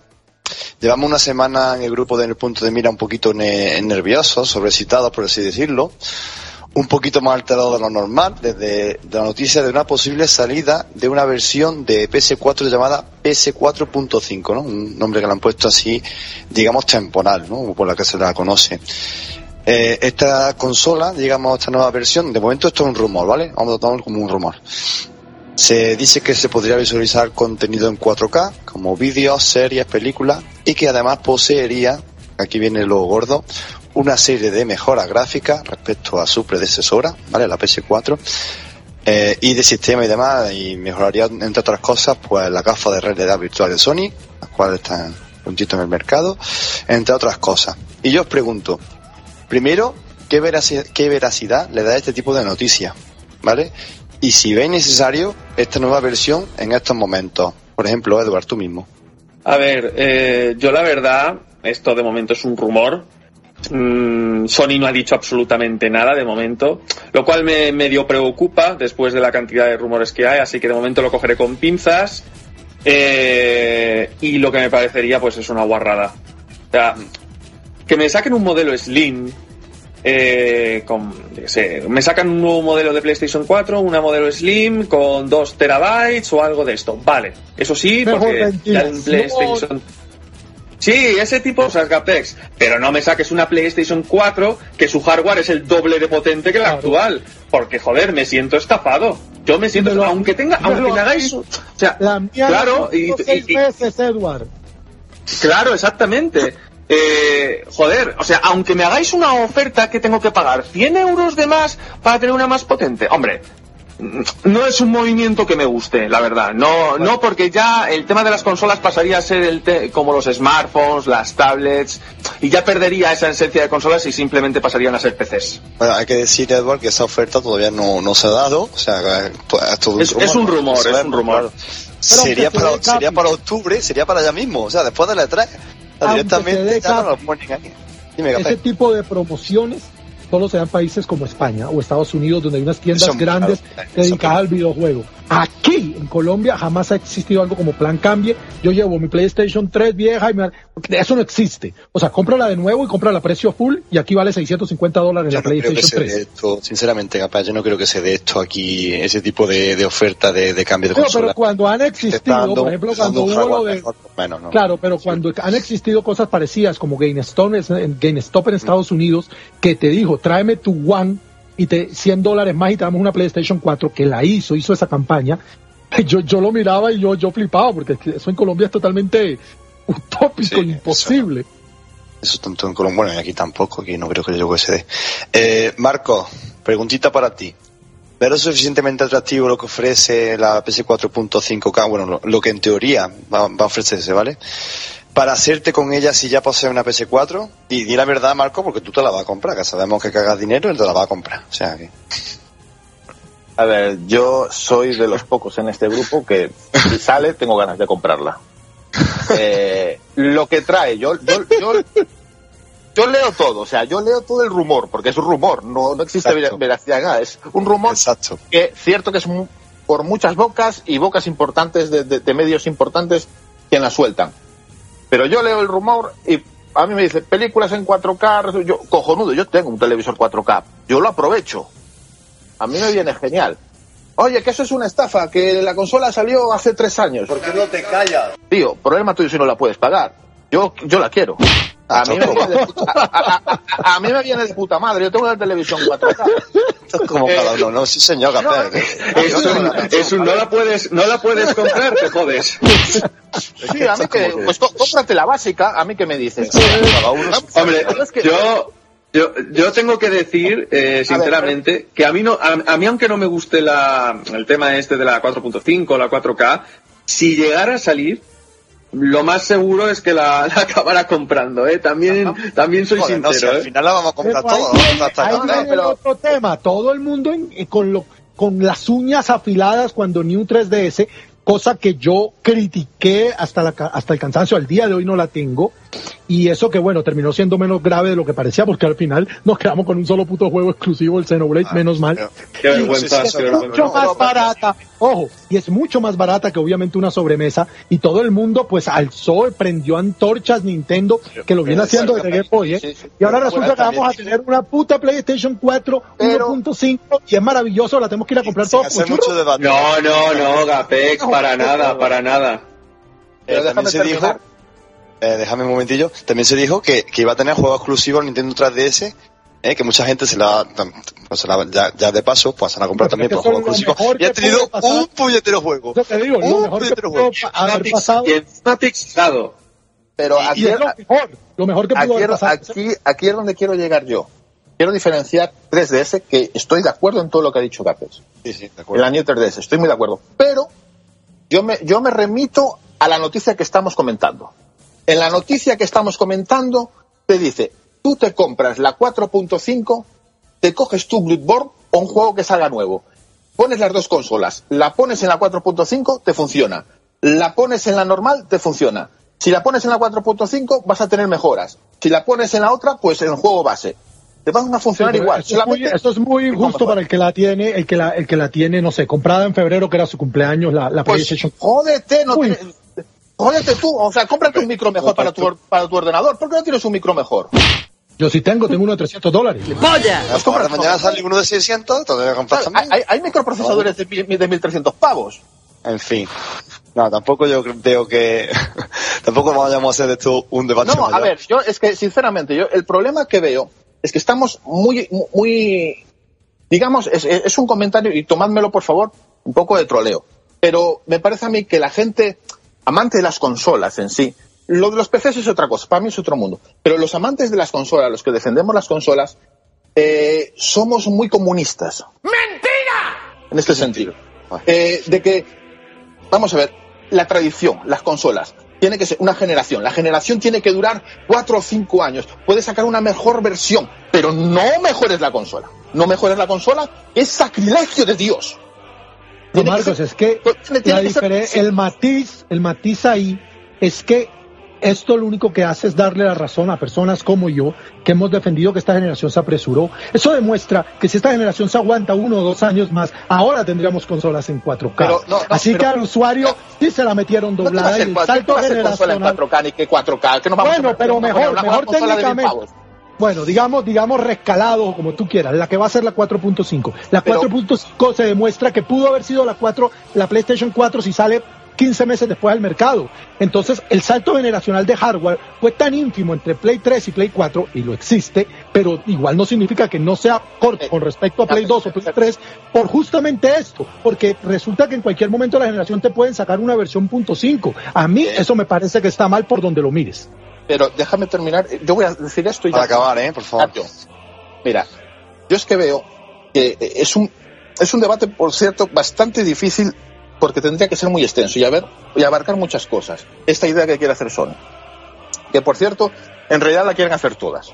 Llevamos una semana en el grupo de el punto de mira un poquito nerviosos, sobrecitados, por así decirlo, un poquito más alterado de lo normal, desde la noticia de una posible salida de una versión de PS4 llamada PS4.5, ¿no? Un nombre que le han puesto así, digamos, temporal, ¿no? Por la que se la conoce. Eh, esta consola, digamos, esta nueva versión, de momento esto es un rumor, ¿vale? Vamos a tomarlo como un rumor. Se dice que se podría visualizar contenido en 4K, como vídeos, series, películas, y que además poseería, aquí viene lo gordo, una serie de mejoras gráficas respecto a su predecesora, ¿vale? La PS4, eh, y de sistema y demás, y mejoraría, entre otras cosas, pues la gafa de realidad virtual de Sony, las cuales están puntito en el mercado, entre otras cosas. Y yo os pregunto, primero, ¿qué veracidad, qué veracidad le da este tipo de noticias? ¿Vale? Y si veis necesario esta nueva versión en estos momentos. Por ejemplo, Edward, tú mismo. A ver, eh, yo la verdad, esto de momento es un rumor, Mm, Sony no ha dicho absolutamente nada de momento, lo cual me medio preocupa después de la cantidad de rumores que hay, así que de momento lo cogeré con pinzas. Eh, y lo que me parecería pues es una guarrada. O sea, que me saquen un modelo Slim, eh, con, me sacan un nuevo modelo de PlayStation 4, una modelo Slim con 2 terabytes o algo de esto. Vale, eso sí, porque ya en PlayStation Sí, ese tipo de Capex. Pero no me saques una PlayStation 4 que su hardware es el doble de potente que la actual. Porque, joder, me siento estafado. Yo me siento, aunque tenga, aunque me hagáis, o sea, claro, y, Edward. Claro, exactamente. Eh, joder, o sea, aunque me hagáis una oferta que tengo que pagar 100 euros de más para tener una más potente, hombre, no es un movimiento que me guste, la verdad. No, no porque ya el tema de las consolas pasaría a ser el como los smartphones, las tablets, y ya perdería esa esencia de consolas y simplemente pasarían a ser PCs. Bueno, hay que decir, Edward, que esa oferta todavía no, no se ha dado. O sea, es, es, un rumor, es un rumor. Sería para, sería para octubre, sería para allá mismo. O sea, después de la E3, directamente ya no lo ponen ahí. Ese tipo de promociones solo se dan países como España o Estados Unidos, donde hay unas tiendas grandes dedicadas al videojuego. Aquí, en Colombia, jamás ha existido algo como plan cambie. Yo llevo mi PlayStation 3 vieja y me... eso no existe. O sea, cómprala de nuevo y cómprala a precio full y aquí vale 650 dólares la PlayStation 3. Esto, sinceramente, capaz, yo no creo que se dé esto aquí, ese tipo de, oferta de, cambio de consola. pero cuando han existido, por ejemplo, cuando hubo lo de... Claro, pero cuando han existido cosas parecidas como GameStop, GameStop en Estados Unidos, que te dijo, tráeme tu One y te 100 dólares más y te damos una PlayStation 4 que la hizo, hizo esa campaña. Yo, yo lo miraba y yo, yo flipaba porque eso en Colombia es totalmente utópico, imposible. Eso tanto en Colombia, bueno, y aquí tampoco, aquí no creo que yo se dé. Eh, Marco, preguntita para ti. ¿Pero es suficientemente atractivo lo que ofrece la PS4.5K? Bueno, lo, que en teoría va, va, a ofrecerse, ¿vale? Para hacerte con ella si ya posee una PS4 y di la verdad, Marco, porque tú te la vas a comprar, que sabemos que cagas dinero y te la vas a comprar. O sea que... A ver, yo soy de los pocos en este grupo que si sale tengo ganas de comprarla. Eh, lo que trae, yo, yo, yo, leo todo, o sea, yo leo todo el rumor, porque es un rumor, no, no existe veracidad nada, es un rumor Exacto. que cierto que es por muchas bocas y bocas importantes de, de medios importantes quien la sueltan pero yo leo el rumor y a mí me dice, películas en 4K, yo, cojonudo, yo tengo un televisor 4K, yo lo aprovecho. A mí me viene genial. Oye, que eso es una estafa, que la consola salió hace tres años. ¿Por qué no te callas? Tío, problema tuyo si no la puedes pagar. Yo, yo la quiero. A mí, me viene de puta, a, mí me viene de puta madre, yo tengo la televisión 4K. Esto es como cada uno, ¿no? Sí, señor, no, es, un, no la puedes, no la puedes comprar, te jodes. Sí, a mí que, pues cómprate la básica, a mí que me dices. Hombre, yo, yo, yo tengo que decir, eh, sinceramente, que a mí no, a, mí aunque no me guste la, el tema este de la 4.5, la 4K, si llegara a salir, lo más seguro es que la, acabará comprando, ¿eh? También, también soy sincero. al ¿eh? final la vamos a comprar todo. Ahí, otro tema. Todo el mundo eh, con, lo, con las uñas afiladas cuando ni un 3DS, cosa que yo critiqué hasta, la, hasta el cansancio. Al día de hoy no la tengo. Y eso que bueno, terminó siendo menos grave de lo que parecía, porque al final nos quedamos con un solo puto juego exclusivo, el Xenoblade, ah, menos mal. Qué vergüenza, es mucho más barata, ojo, y es mucho más barata que obviamente una sobremesa, y todo el mundo pues alzó, prendió antorchas Nintendo, que lo viene haciendo desde Game Boy, ¿eh? y ahora resulta que vamos a tener una puta PlayStation 4 1.5 y es maravilloso, la tenemos que ir a comprar todos. No, no, no, Gapex, para nada, para nada. Pero déjame se eh, déjame un momentillo, también se dijo que, que, iba a tener juegos exclusivos Nintendo 3DS ¿eh? que mucha gente se la, pues ya, ya, de paso pues se la comprar también por juegos exclusivos y ha tenido un puñetero juego. Yo te digo, un puñetero juego. Haber pasado. Pero aquí, es lo mejor, lo mejor que pudo aquí, haber pasado. Aquí, aquí es donde quiero llegar yo. Quiero diferenciar 3DS, que estoy de acuerdo en todo lo que ha dicho Capes. Sí, sí, de acuerdo. El año 3DS, estoy muy de acuerdo. Pero yo me, yo me remito a la noticia que estamos comentando. En la noticia que estamos comentando, te dice, tú te compras la 4.5, te coges tu Bloodborne o un juego que salga nuevo. Pones las dos consolas, la pones en la 4.5, te funciona. La pones en la normal, te funciona. Si la pones en la 4.5, vas a tener mejoras. Si la pones en la otra, pues en el juego base. Te van a funcionar Sí, igual. Esto es muy, esto es muy justo para el que la tiene, el que la, el que la tiene, no sé, comprada en febrero, que era su cumpleaños, la, la Pues PlayStation. jódete, no te- jódete tú, o sea, cómprate un micro mejor para tu, para tu ordenador. ¿Por qué no tienes un micro mejor? Yo sí tengo, tengo uno de 300 dólares. ¡Polla! Compra Ahora mañana sale uno de 600, te voy a comprar ¿Sabes? también. Hay, hay microprocesadores de, mil- de 1300 pavos. En fin. No, tampoco yo veo que... tampoco vayamos a hacer de esto un debate No, a mayor. ver, yo es que sinceramente, yo el problema que veo es que estamos muy, muy, digamos, es, es- es un comentario y tomádmelo por favor, un poco de troleo. Pero me parece a mí que la gente amante de las consolas en sí, lo de los PCs es otra cosa, para mí es otro mundo. Pero los amantes de las consolas, los que defendemos las consolas, eh, somos muy comunistas. ¡Mentira! En este sentido. Eh, de que, vamos a ver, la tradición, las consolas, tiene que ser una generación. La generación tiene que durar cuatro o cinco años. Puedes sacar una mejor versión, pero no mejores la consola. No mejores la consola, es sacrilegio de Dios. No, Tiene que Marcos, es que tiene la que ser- el matiz, el matiz ahí es que esto lo único que hace es darle la razón a personas como yo que hemos defendido que esta generación se apresuró. Eso demuestra que si esta generación se aguanta uno o dos años más, ahora tendríamos consolas en 4K. Pero, no, no, Así pero- que al usuario sí se la metieron No te va a doblada y el te salto va a hacer consola en generacional. 4K ni que 4K, que no vamos Bueno, a pero mejor, mejor técnicamente. Bueno, digamos, digamos rescalado, como tú quieras, la que va a ser la 4.5. La Pero- 4.5 se demuestra que pudo haber sido la 4, la PlayStation 4 si sale 15 meses después al mercado. Entonces, el salto generacional de hardware fue tan ínfimo entre Play 3 y Play 4, y lo existe, pero igual no significa que no sea corto con respecto a Play 2 o Play 3, por justamente esto, porque resulta que en cualquier momento de la generación te pueden sacar una versión .5. A mí eso me parece que está mal por donde lo mires. Pero déjame terminar. Yo voy a decir esto y Para ya- acabar, ¿eh? Por favor. Mira, yo es que veo que es un, es un debate, por cierto, bastante difícil porque tendría que ser muy extenso y, a ver, y abarcar muchas cosas. Esta idea que quiere hacer Sony. Que, por cierto, en realidad la quieren hacer todas.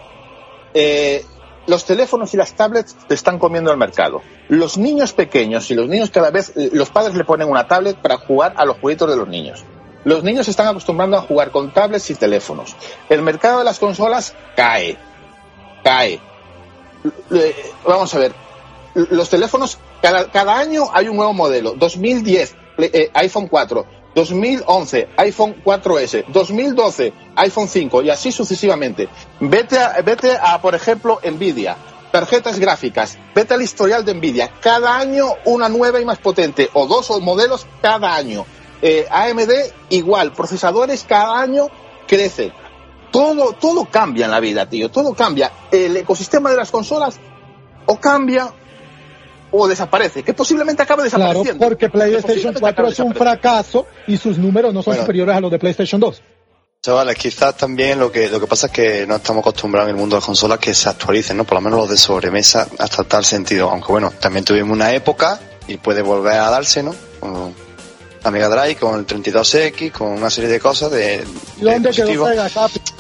Eh, los teléfonos y las tablets te están comiendo el mercado. Los niños pequeños y los niños cada vez, eh, los padres le ponen una tablet para jugar a los jueguitos de los niños. Los niños están acostumbrando a jugar con tablets y teléfonos. El mercado de las consolas cae. Cae. Eh, Vamos a ver. Los teléfonos, cada, cada año hay un nuevo modelo. 2010, Play- eh, iPhone 4. 2011, iPhone 4S. 2012, iPhone 5. Y así sucesivamente. Vete a, vete a por ejemplo, Nvidia. Tarjetas gráficas. Vete al historial de Nvidia. Cada año una nueva y más potente. O dos modelos cada año. Eh, AMD igual. Procesadores cada año crecen. Todo, todo cambia en la vida, tío. Todo cambia. El ecosistema de las consolas o cambia o desaparece. Que posiblemente acabe Claro, desapareciendo. porque Que PlayStation posiblemente 4 acabe es un fracaso y sus números no son Bueno. superiores a los de PlayStation 2. Chavales, quizás también lo que lo que pasa es que no estamos acostumbrados en el mundo de las consolas que se actualicen, ¿no? Por lo menos los de sobremesa hasta tal sentido. Aunque bueno, también tuvimos una época y puede volver a darse, ¿no? La Mega Drive, con el 32X, con una serie de cosas de, ¿Y de dispositivos.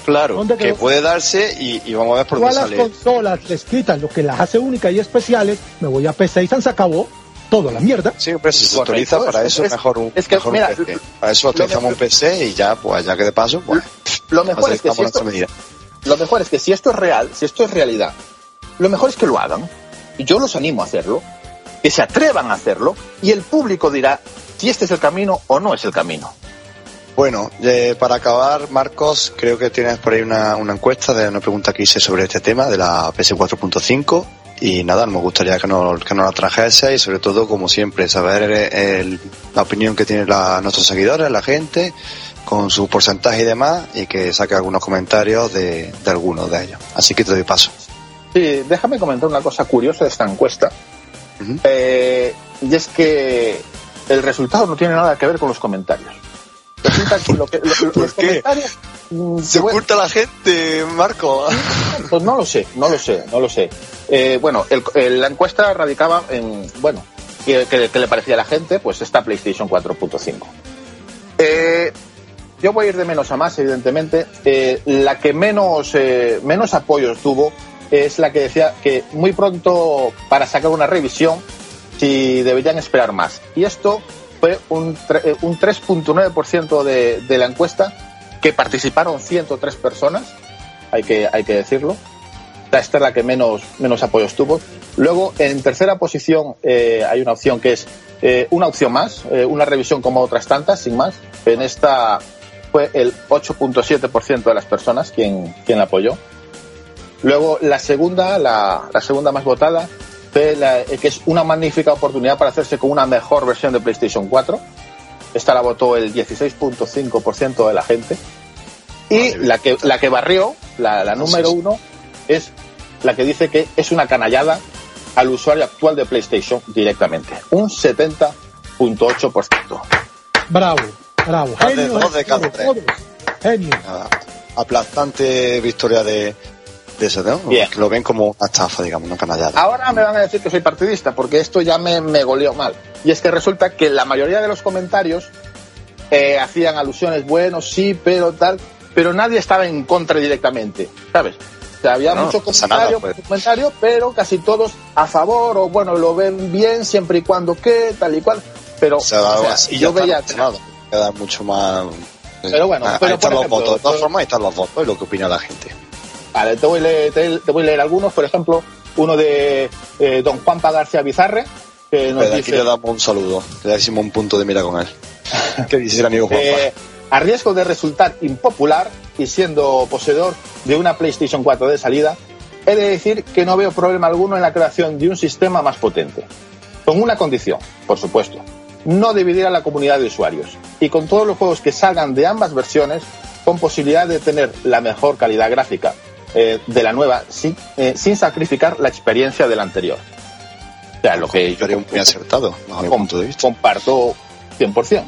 Claro, ¿Dónde que puede darse y, y vamos a ver por dónde las sale. consolas les quitan lo que las hace únicas y especiales, me voy a PC y se acabó toda la mierda. Sí, pero si se Correcto, actualiza, para es- eso es, mejor un, es que, mejor un mira, PC. Para eso actualizamos mejor- un PC y ya, pues ya que de paso, pues Lo mejor, es que si esto, medida. lo mejor es que si esto es real, si esto es realidad, lo mejor es que lo hagan. Y yo los animo a hacerlo, que se atrevan a hacerlo, y el público dirá si este es el camino o no es el camino. Bueno, eh, para acabar, Marcos, creo que tienes por ahí una, una encuesta de una pregunta que hice sobre este tema de la PS4.5 y nada, me gustaría que nos, que nos la trajese y sobre todo, como siempre, saber eh, el- la opinión que tienen la- nuestros seguidores, la gente, con su porcentaje y demás y que saque algunos comentarios de, de algunos de ellos. Así que te doy paso. Sí, déjame comentar una cosa curiosa de esta encuesta. Eh, y es que el resultado no tiene nada que ver con los comentarios. Resulta que lo que los comentarios se oculta la gente, Marco. Pues no lo sé, no lo sé, no lo sé. Eh, bueno, la encuesta radicaba en, bueno, ¿qué, le parecía a la gente? Pues esta PlayStation 4.5. Eh, yo voy a ir de menos a más, evidentemente. Eh, la que menos, menos apoyos tuvo es la que decía que muy pronto para sacar una revisión si deberían esperar más. Y esto fue un, un 3.9% de, de la encuesta que participaron 103 personas, hay que, hay que decirlo. Esta es la que menos, menos apoyos tuvo. Luego, en tercera posición, eh, hay una opción que es eh, una opción más, eh, una revisión como otras tantas, sin más. En esta fue el 8.7% de las personas quien, quien la apoyó. Luego, la segunda, la, la segunda más votada, la, que es una magnífica oportunidad para hacerse con una mejor versión de PlayStation 4. Esta la votó el 16.5% de la gente. Y la que, la que barrió, la, la número uno, es la que dice que es una canallada al usuario actual de PlayStation directamente. Un 70.8%. Bravo, bravo. Genio, de Genio. Aplastante victoria de, de eso, ¿no? Que lo ven como una estafa, digamos, una canallada. Ahora me van a decir que soy partidista, porque esto ya me, me goleó mal. Y es que resulta que la mayoría de los comentarios eh, hacían alusiones, bueno, sí, pero tal, pero nadie estaba en contra directamente, ¿sabes? había muchos comentarios, pues. comentario, pero casi todos a favor o bueno, lo ven bien siempre y cuando que, tal y cual. Pero y yo veía queda mucho más. Eh, pero bueno, pero están los votos. De todas formas, ahí están los votos y lo que opina la gente. Vale, te voy a leer, te, voy a leer algunos, por ejemplo, uno de eh, don Juanpa García Bizarre. Que nos dice, aquí le damos un saludo, le damos un punto de mira con él. ¿Qué dice el amigo Juanpa? Eh, a riesgo de resultar impopular y siendo poseedor de una PlayStation 4 de salida, he de decir que no veo problema alguno en la creación de un sistema más potente. Con una condición, por supuesto, no dividir a la comunidad de usuarios y con todos los juegos que salgan de ambas versiones con posibilidad de tener la mejor calidad gráfica eh, de la nueva sin, eh, sin, sacrificar la experiencia de la anterior. O sea, lo que yo haría muy acertado, mi punto de vista. Comparto 100%.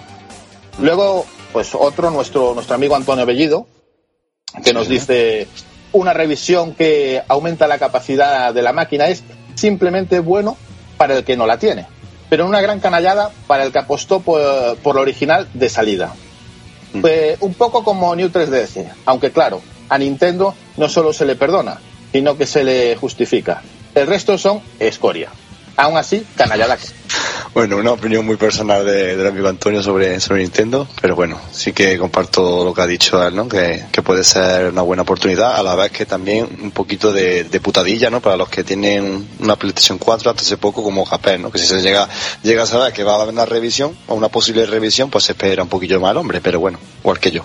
Luego, pues otro, nuestro, nuestro amigo Antonio Bellido, que nos dice una revisión que aumenta la capacidad de la máquina es simplemente bueno para el que no la tiene, pero una gran canallada para el que apostó por, por la original de salida. Mm. un poco como New 3DS, aunque claro, a Nintendo no solo se le perdona, sino que se le justifica. El resto son escoria. Aún así, canallada. Bueno, una opinión muy personal de, del amigo Antonio sobre, sobre Nintendo, pero bueno, sí que comparto lo que ha dicho él, ¿no? Que, puede ser una buena oportunidad, a la vez que también un poquito de, putadilla, ¿no? Para los que tienen una PlayStation 4 hasta hace poco como Japón, ¿no? Que si se llega, llega a saber que va a haber una revisión o una posible revisión, pues se espera un poquillo mal, hombre, pero bueno, igual que yo.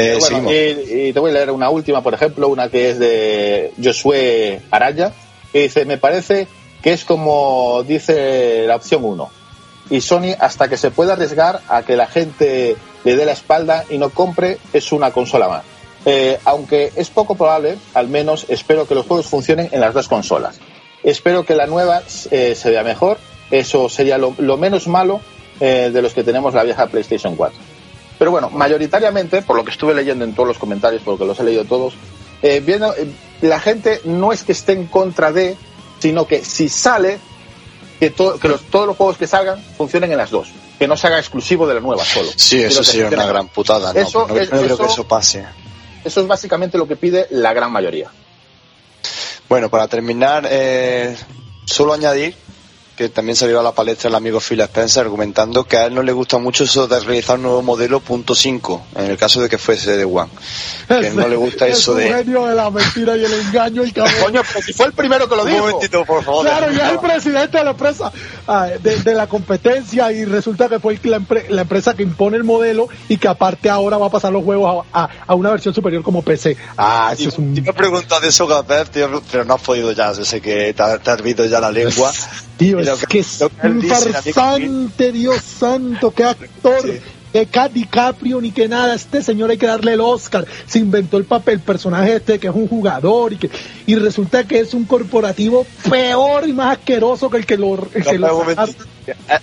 Eh, y, y, te voy a leer una última, por ejemplo, una que es de Josué Araya, que dice, me parece que es como dice la opción 1. Y Sony, hasta que se pueda arriesgar a que la gente le dé la espalda y no compre, es una consola más. Eh, aunque es poco probable, al menos espero que los juegos funcionen en las dos consolas. Espero que la nueva eh, se vea mejor, eso sería lo, menos malo de los que tenemos la vieja PlayStation 4. Pero bueno, mayoritariamente, por lo que estuve leyendo en todos los comentarios, porque los he leído todos, viendo, la gente no es que esté en contra de, sino que si sale, que, que los, todos los juegos que salgan funcionen en las dos. Que no se haga exclusivo de la nueva solo. Sí, eso sería una gran putada. No, eso, no, creo que eso pase. Eso es básicamente lo que pide la gran mayoría. Bueno, para terminar, eh, solo añadir que también salió a la palestra el amigo Phil Spencer argumentando que a él no le gusta mucho eso de realizar un nuevo modelo punto 5, en el caso de que fuese de One. Que no le gusta eso de... genio de la mentira y el engaño y Coño, pero si fue el primero que lo dijo. Un momentito, por favor. Claro, y es el presidente de la empresa, ah, de, la competencia y resulta que fue la, empresa que impone el modelo y que aparte ahora va a pasar los juegos a, una versión superior como PC. Ah, eso es un... Yo me preguntas de eso, tío, pero no has podido ya, yo sé que te, te has visto ya la lengua. Tío, es que, es un farsante, Dios santo, qué actor. que DiCaprio ni que nada, este señor hay que darle el Oscar, se inventó el papel, el personaje este que es un jugador y que y resulta que es un corporativo peor y más asqueroso que el que lo,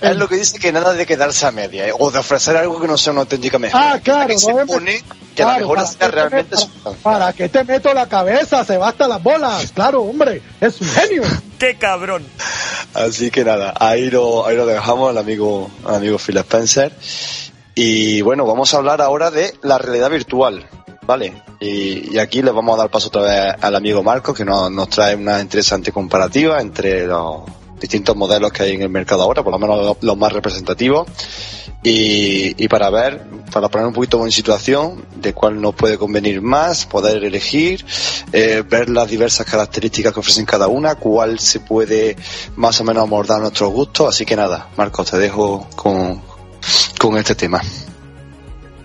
es, lo que dice que nada de quedarse a media ¿eh? o de ofrecer algo que no sea una auténtica mejora. Ah, claro, que se pone que la mejora sea realmente para, que te meto la cabeza, se basta las bolas, claro, hombre, es un genio. ¡Qué cabrón! Así que nada, ahí lo, ahí lo dejamos al amigo, al amigo Phil Spencer. Y bueno, vamos a hablar ahora de la realidad virtual, ¿vale? Y, aquí le vamos a dar paso otra vez al amigo Marco, que nos, nos trae una interesante comparativa entre los distintos modelos que hay en el mercado ahora, por lo menos los, más representativos, y, y, para ver, para poner un poquito en situación de cuál nos puede convenir más, poder elegir, eh, ver las diversas características que ofrecen cada una, cuál se puede más o menos abordar nuestros gustos. Así que nada, Marcos, te dejo con, con este tema?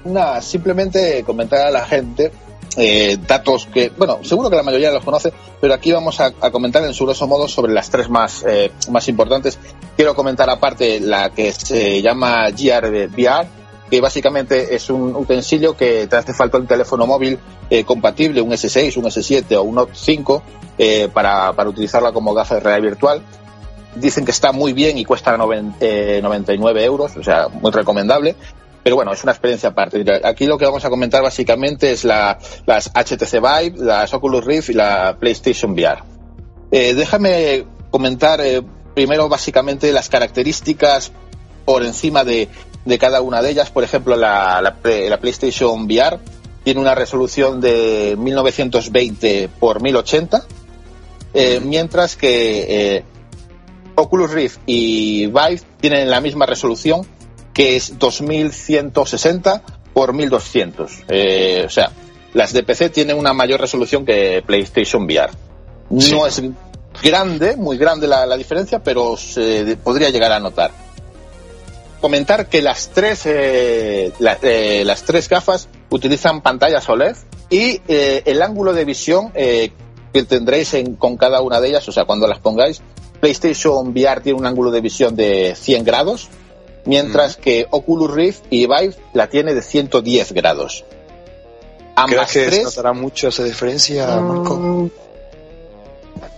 Nada, simplemente comentar a la gente eh, datos que, bueno, seguro que la mayoría los conoce, pero aquí vamos a, comentar en su grosso modo sobre las tres más, eh, más importantes. Quiero comentar aparte la que se llama VR, que básicamente es un utensilio que te hace falta un teléfono móvil eh, compatible, un S6, un S7 o un Note 5, para, para utilizarla como gafa de realidad virtual dicen que está muy bien y cuesta 99 euros, o sea, muy recomendable. Pero bueno, es una experiencia aparte. Aquí lo que vamos a comentar básicamente es la, las HTC Vive, las Oculus Rift y la PlayStation VR. Eh, déjame comentar eh, primero básicamente las características por encima de, de, cada una de ellas. Por ejemplo, la, la, la PlayStation VR tiene una resolución de 1920 por 1080, eh, mientras que eh, Oculus Rift y Vive tienen la misma resolución, que es 2160 por 1200. Eh, o sea, las de PC tienen una mayor resolución que PlayStation VR. No es grande, muy grande la, diferencia, pero se podría llegar a notar. Comentar que las tres, eh, eh, las tres gafas utilizan pantallas OLED y el ángulo de visión que tendréis con cada una de ellas, o sea, cuando las pongáis, PlayStation VR tiene un ángulo de visión de 100 grados, mientras que Oculus Rift y Vive la tiene de 110 grados. Ambas ¿Crees que tres... notará mucho esa diferencia, Marco? Mm,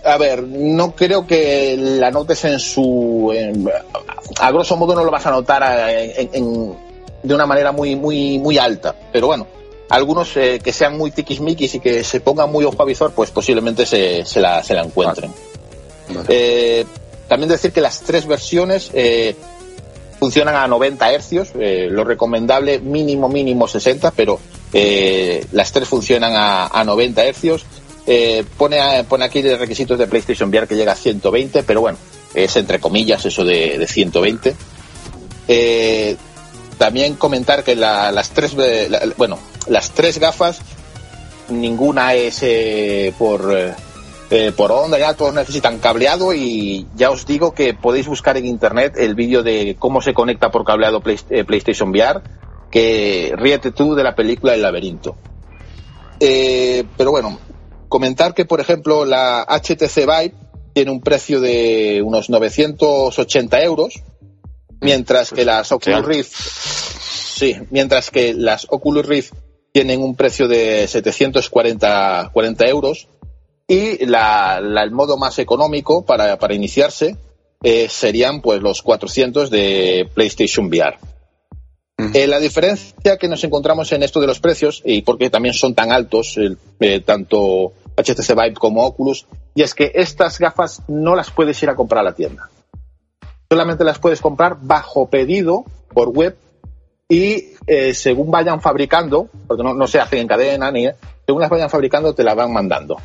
a ver, no creo que la notes en su... a grosso modo no lo vas a notar de una manera muy, muy, muy alta, pero bueno, algunos eh, que sean muy tiquismiquis y que se pongan muy ojo a visor, pues posiblemente se, se, la, se la encuentren. Eh, también decir que las tres versiones eh, funcionan a 90 hercios, eh, lo recomendable mínimo mínimo 60, pero las tres funcionan a, 90 hercios. pone, pone aquí de requisitos de PlayStation VR que llega a 120, pero bueno, es entre comillas eso de, 120. también comentar que las tres, bueno, las tres gafas, ninguna es por eh, por onda, ya todos necesitan cableado y ya os digo que podéis buscar en internet el vídeo de cómo se conecta por cableado eh, PlayStation VR, que ríete tú de la película El laberinto. Eh, pero bueno, comentar que por ejemplo la HTC Vive tiene un precio de unos 980 euros, mientras que las Oculus Rift, sí, mientras que las Oculus Rift tienen un precio de 740 40 euros y la, el modo más económico para, para iniciarse eh, serían pues los 400 de PlayStation VR. Eh, la diferencia que nos encontramos en esto de los precios, y porque también son tan altos, eh, tanto HTC Vive como Oculus, y es que estas gafas no las puedes ir a comprar a la tienda. Solamente las puedes comprar bajo pedido por web y según vayan fabricando, porque no, no se hacen en cadena ni, según las vayan fabricando te las van mandando.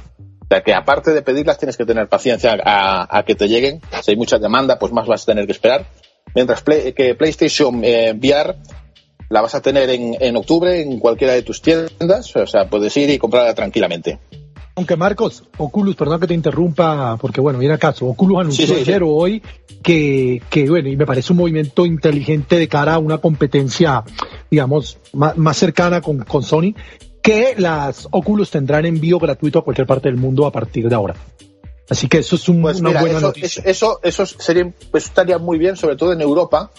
O sea que aparte de pedirlas tienes que tener paciencia a, que te lleguen. Si hay mucha demanda, pues más vas a tener que esperar. Mientras que PlayStation eh, VR la vas a tener en, octubre en cualquiera de tus tiendas. O sea, puedes ir y comprarla tranquilamente. Aunque Marcos, Oculus, perdón que te interrumpa, porque bueno, viene acaso, Oculus anunció ayer o hoy que, que, bueno, y me parece un movimiento inteligente de cara a una competencia, digamos, más, cercana con, con Sony, que las Oculus tendrán envío gratuito a cualquier parte del mundo a partir de ahora. Así que eso es un, pues una buena eso, noticia. Eso, eso, sería, pues estaría muy bien, sobre todo en Europa,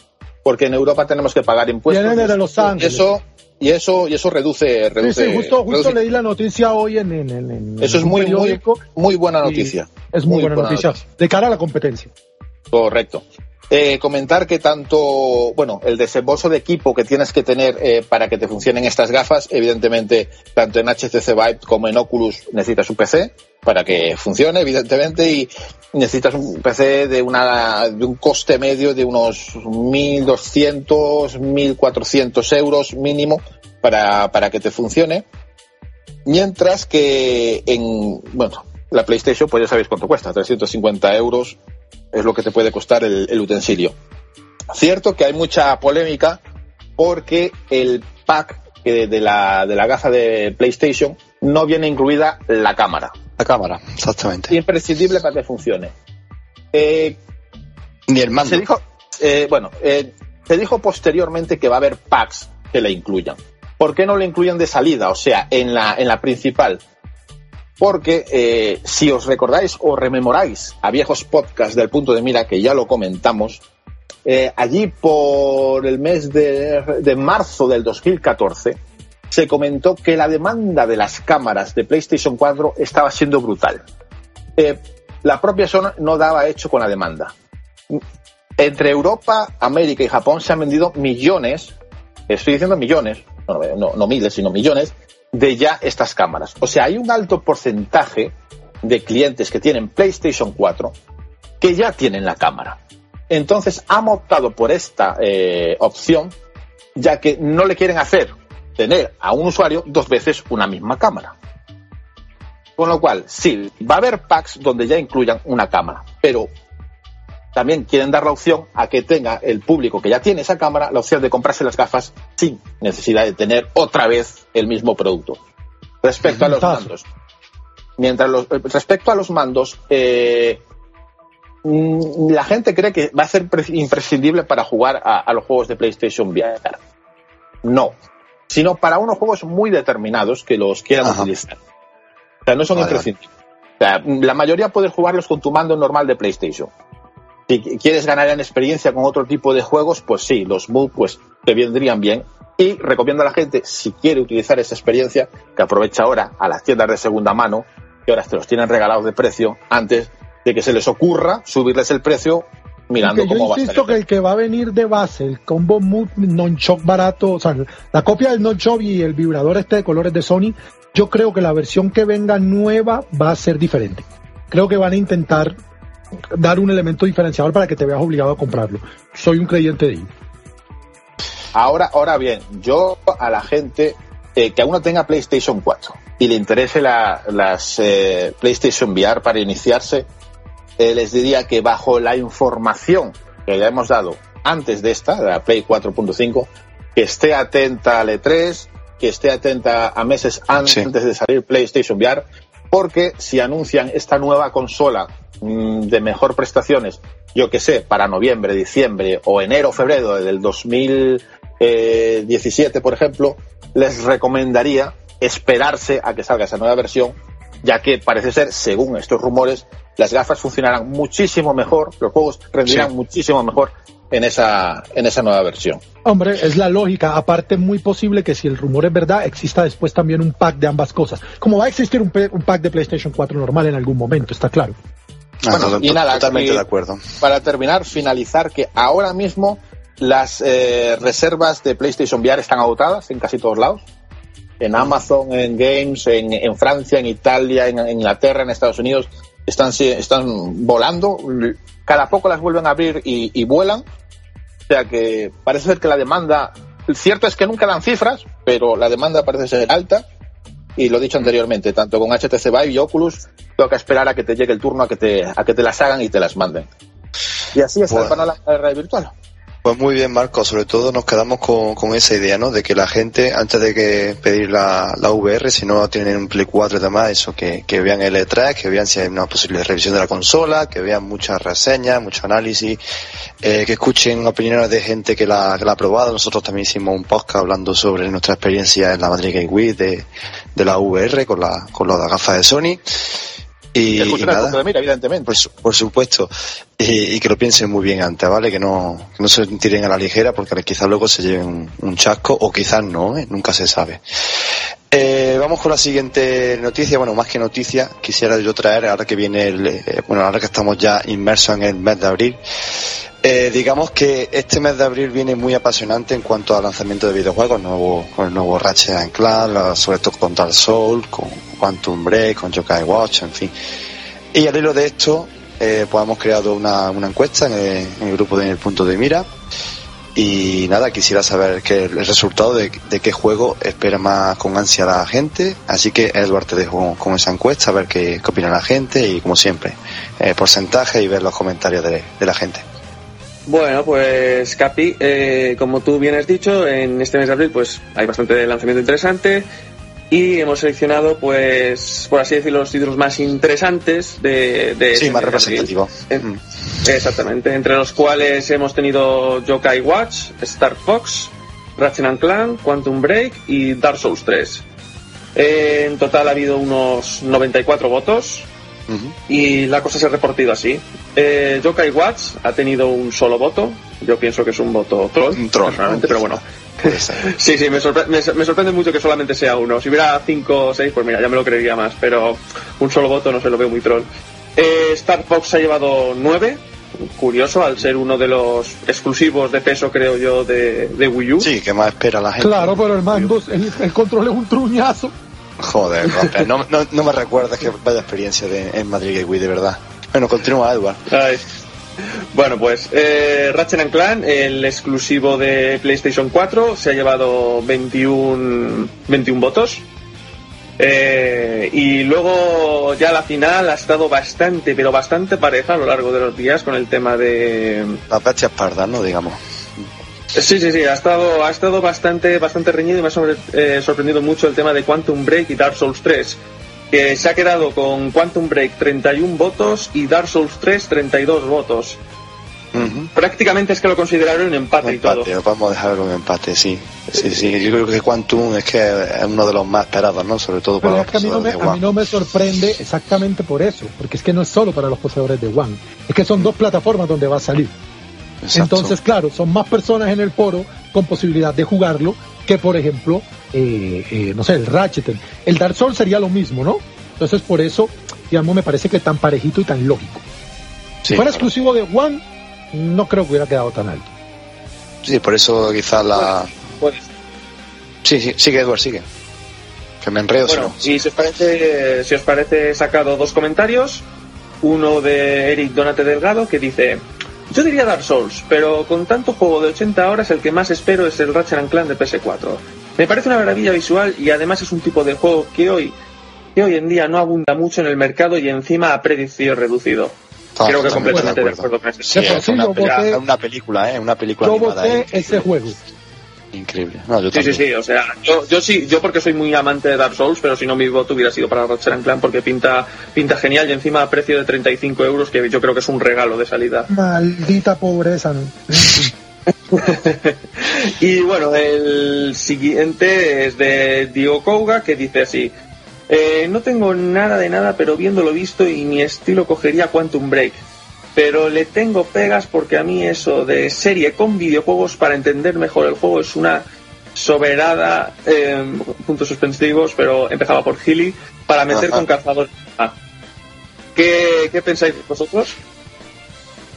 porque en Europa tenemos que pagar impuestos. Vienen desde Los Ángeles. Eso, y eso, y eso reduce, reduce. Sí, sí, justo, justo leí la noticia hoy en, en, en Eso es muy, muy, muy buena noticia. Es muy, buena, noticia, de cara a la competencia. Correcto. Eh, comentar que tanto, bueno, el desembolso de equipo que tienes que tener eh, para que te funcionen estas gafas, evidentemente, tanto en HTC Vive como en Oculus necesitas un PC para que funcione, evidentemente, y necesitas un PC de, una, de un coste medio de unos 1.200, 1.400 euros mínimo para, para que te funcione. Mientras que en, bueno, la PlayStation, pues ya sabéis cuánto cuesta, 350 euros es lo que te puede costar el, utensilio. Cierto que hay mucha polémica porque el pack de la, de la gafa de PlayStation no viene incluida la cámara. La cámara, exactamente. Imprescindible para que funcione. Eh, Ni el mando. Se dijo, eh, bueno, eh, se dijo posteriormente que va a haber packs que le incluyan. ¿Por qué no lo incluyen de salida? O sea, en la, en la principal porque eh, si os recordáis o rememoráis a viejos podcasts del punto de mira, que ya lo comentamos, eh, allí por el mes de, marzo del 2014 se comentó que la demanda de las cámaras de PlayStation 4 estaba siendo brutal. Eh, la propia Sony no daba hecho con la demanda. Entre Europa, América y Japón se han vendido millones, estoy diciendo millones, no miles, sino millones de ya estas cámaras. O sea, hay un alto porcentaje de clientes que tienen PlayStation 4 que ya tienen la cámara. Entonces han optado por esta eh, opción ya que no le quieren hacer tener a un usuario dos veces una misma cámara. Con lo cual, sí, va a haber packs donde ya incluyan una cámara, pero también quieren dar la opción a que tenga el público que ya tiene esa cámara la opción de comprarse las gafas sin necesidad de tener otra vez el mismo producto. Respecto a los mandos, mientras los, eh, respecto a los mandos, eh, mm, la gente cree que va a ser imprescindible para jugar a, los juegos de PlayStation VR. No, sino para unos juegos muy determinados que los quieran utilizar. O sea, no son imprescindibles. O sea, la mayoría puedes jugarlos con tu mando normal de PlayStation si quieres ganar en experiencia con otro tipo de juegos, pues sí, los MOOC pues te vendrían bien. Y recomiendo a la gente, si quiere utilizar esa experiencia, que aproveche ahora a las tiendas de segunda mano, que ahora te los tienen regalados de precio, antes de que se les ocurra subirles el precio mirando cómo va a insisto que el que va a venir de base, el combo Mood non-shock barato, o sea, la copia del non-shock y el vibrador este de colores de Sony, yo creo que la versión que venga nueva va a ser diferente. Creo que van a intentar dar un elemento diferenciador para que te veas obligado a comprarlo. Soy un creyente de ello. Ahora, ahora bien, yo a la gente eh, que aún no tenga PlayStation 4 y le interese las eh, PlayStation VR para iniciarse, eh, les diría que bajo la información que le hemos dado antes de esta, de la Play 4.5, que esté atenta al E3, que esté atenta a meses antes de salir PlayStation VR, porque si anuncian esta nueva consola Mm, de mejor prestaciones, yo que sé, para noviembre, diciembre o enero, febrero del 2017, por ejemplo, les recomendaría esperarse a que salga esa nueva versión, ya que parece ser, según estos rumores, las gafas funcionarán muchísimo mejor, los juegos rendirán muchísimo mejor en esa, en esa nueva versión. Hombre, es la lógica. Aparte, muy posible que si el rumor es verdad, exista después también un pack de ambas cosas. Como va a existir un, un pack de PlayStation 4 normal en algún momento, está claro. Ah, y nada, totalmente de acuerdo. Para terminar, finalizar que ahora mismo las eh, reservas de PlayStation VR están agotadas en casi todos lados. En Amazon, en Games, en, Francia, en Italia, en, Inglaterra, en Estados Unidos, están, están volando. Cada poco las vuelven a abrir y, y vuelan. O sea que parece ser que la demanda, cierto es que nunca dan cifras, pero la demanda parece ser alta y lo he dicho anteriormente, tanto con HTC Vive y Oculus, toca esperar a que te llegue el turno a que te, a que te las hagan y te las manden. Y así es el panorama de la realidad virtual. Pues muy bien, Marco. Sobre todo nos quedamos con, con, esa idea, ¿no? De que la gente, antes de que pedir la, la VR, si no tienen un Play 4 y demás, eso, que, que vean el E3, que vean si hay una posible revisión de la consola, que vean muchas reseñas, mucho análisis, eh, que escuchen opiniones de gente que la, ha probado. Nosotros también hicimos un podcast hablando sobre nuestra experiencia en la Madrid Gateway de, de la VR con la, con las gafas de Sony Y, nada, evidentemente. Por, supuesto. Y, que lo piensen muy bien antes, ¿vale? Que no, no se tiren a la ligera porque quizás luego se lleven un, chasco o quizás no, ¿eh? nunca se sabe. Eh, vamos con la siguiente noticia. Bueno, más que noticia, quisiera yo traer, ahora que viene el, eh, bueno, ahora que estamos ya inmersos en el mes de abril, eh, digamos que este mes de abril viene muy apasionante en cuanto al lanzamiento de videojuegos, nuevo, con el nuevo Ratchet Clank, sobre todo con Dark Soul, con Quantum Break, con Yokai Watch, en fin. Y al hilo de esto, eh, pues hemos creado una, una encuesta en el, grupo de En el Punto de Mira. Y nada, quisiera saber que el resultado de, qué juego espera más con ansia la gente. Así que, Edward, te dejo con esa encuesta, a ver qué, opina la gente y, como siempre, eh, porcentaje y ver los comentarios de la gente. Bueno, pues Capi, eh, como tú bien has dicho, en este mes de abril pues hay bastante lanzamiento interesante y hemos seleccionado, pues, por así decirlo, los títulos más interesantes de... de sí, más representativo. Mm. Exactamente, entre los cuales hemos tenido Yokai Watch, Star Fox, Ratchet Clank, Quantum Break y Dark Souls 3. en total ha habido unos 94 votos, y la cosa se ha reportado así. Eh, Yokai Watch ha tenido un solo voto. Yo pienso que es un voto troll, un troll pero bueno. sí, sí, me, sorprende mucho que solamente sea uno. Si hubiera cinco o seis, pues mira, ya me lo creería más, pero un solo voto no se lo veo muy troll. Eh, Star Fox ha llevado nueve, curioso al ser uno de los exclusivos de peso, creo yo, de, Wii U. Sí, que más espera la gente. Claro, pero el mando, el control es un truñazo. Joder, no, no, no, me recuerdas que vaya experiencia de, en Madrid Gateway, de verdad. Bueno, continúa, Edward. Bueno, pues eh, Ratchet Clan, el exclusivo de PlayStation 4, se ha llevado 21, 21 votos. Eh, y luego ya la final ha estado bastante, pero bastante pareja a lo largo de los días con el tema de... La parda, ¿no? Digamos. Sí, sí, sí, ha estado, ha estado bastante, bastante reñido y me ha eh, sorprendido mucho el tema de Quantum Break y Dark Souls 3, que se ha quedado con Quantum Break 31 votos y Dark Souls 3 32 votos. Prácticamente es que lo consideraron un empate, un empate y todo. Vamos a dejarlo un empate, sí. Sí, sí. Yo creo que Quantum es que es uno de los más esperados, ¿no? Sobre todo para los que a mí, no me, a mí no me sorprende exactamente por eso, porque es que no es solo para los poseedores de One, es que son dos plataformas donde va a salir. Entonces, claro, son más personas en el foro con posibilidad de jugarlo que, por ejemplo, eh, eh, no sé, el Ratchet. El Dark Souls sería lo mismo, ¿no? Entonces, por eso, digamos, me parece que tan parejito y tan lógico. si fuera exclusivo de One, no creo que hubiera quedado tan alto. Sí, por eso quizás la... Sí, sí, sigue, Edward, sigue. Que me enredo. Bueno, si, os parece, si os parece, he sacado dos comentarios. Uno de Eric Donate Delgado que dice: yo diría Dark Souls, pero con tanto juego de 80 horas el que más espero es el Ratchet Clank de PS4. Me parece una maravilla visual y además es un tipo de juego que hoy, que hoy en día no abunda mucho en el mercado y encima a precio reducido. Creo que completamente de acuerdo, con eso. Sí, es una, una, película, ¿eh? Una película yo voté ese juego. Increíble. sí, sí, sí. O sea, yo, yo sí, yo porque soy muy amante de Dark Souls, pero si no mi voto hubiera sido para Ratchet Clank porque pinta, pinta genial y encima a precio de 35 euros, que yo creo que es un regalo de salida. Maldita pobreza. y bueno, el siguiente es de Dio Kouga, que dice así. Eh, no tengo nada de nada, pero viéndolo visto y mi estilo cogería Quantum Break pero le tengo pegas porque a mí eso de serie con videojuegos para entender mejor el juego es una soberada, eh, puntos suspensivos, pero empezaba por Gilly, para meter con cazadores. Ah. ¿Qué, ¿Qué pensáis vosotros?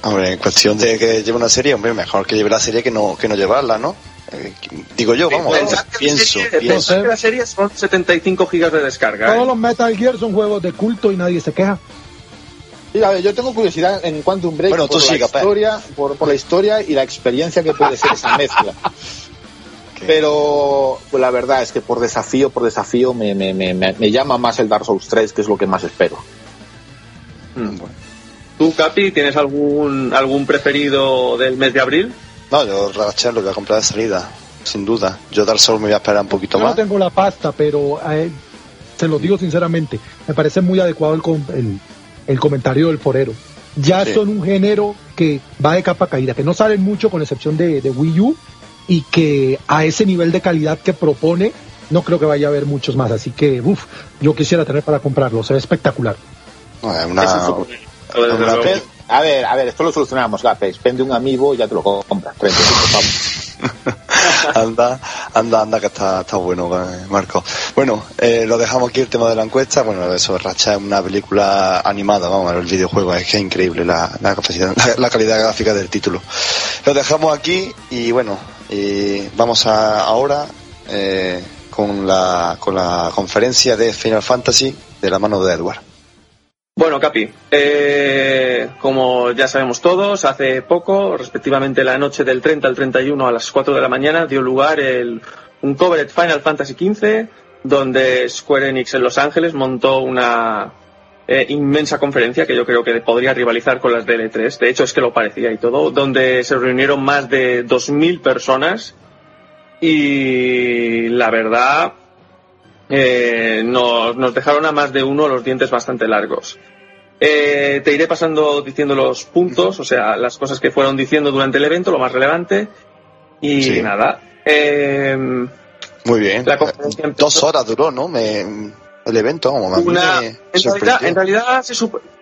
Hombre, en cuestión de que lleve una serie, hombre, mejor que lleve la serie que no, que no llevarla, ¿no? Eh, digo yo, vamos, pienso, pienso. que la serie son 75 gigas de descarga. Todos ¿eh? los Metal Gear son juegos de culto y nadie se queja yo tengo curiosidad en Quantum Break por, la historia, por, la historia y la experiencia que puede ser esa mezcla. Pero pues, la verdad es que por desafío, por desafío me, me, me, me, llama más el Dark Souls 3, que es lo que más espero. Mm, ¿Tú, Capi, tienes algún algún preferido del mes de abril? No, yo Ratchet lo voy a comprar de salida, sin duda. Yo Dark Souls me voy a esperar un poquito más. No tengo la pasta, pero eh, se lo digo sinceramente, me parece muy adecuado el, el, el comentario del forero. Ya son un género que va de capa caída, que no salen mucho con excepción de, Wii U y que a ese nivel de calidad que propone no creo que vaya a haber muchos más. Así que, uff, yo quisiera tener para comprarlo, se ve espectacular. A ver, a ver, esto lo solucionamos, Gapes. Vende un amigo y ya te lo compras. 35 anda, anda, anda, que está, está bueno, eh, Marco. Bueno, eh, lo dejamos aquí el tema de la encuesta. Bueno, eso, Racha es una película animada, vamos, el videojuego es que es increíble la, la capacidad, la, calidad gráfica del título. Lo dejamos aquí y bueno, y vamos a, ahora eh, con, la, con la conferencia de Final Fantasy de la mano de Edward. Bueno, Capi, eh, como ya sabemos todos, hace poco, respectivamente la noche del 30 al 31 a las 4 de la mañana, dio lugar el, un covered Final Fantasy XV, donde Square Enix en Los Ángeles montó una eh, inmensa conferencia que yo creo que podría rivalizar con las de L3. De hecho, es que lo parecía y todo, donde se reunieron más de 2.000 personas y la verdad eh, nos, nos, dejaron a más de uno los dientes bastante largos. Eh, te iré pasando diciendo los puntos, o sea, las cosas que fueron diciendo durante el evento, lo más relevante. Y nada. Eh, Muy bien. Dos horas duró, ¿no? Me, el evento, como Una, en, realidad, en, realidad se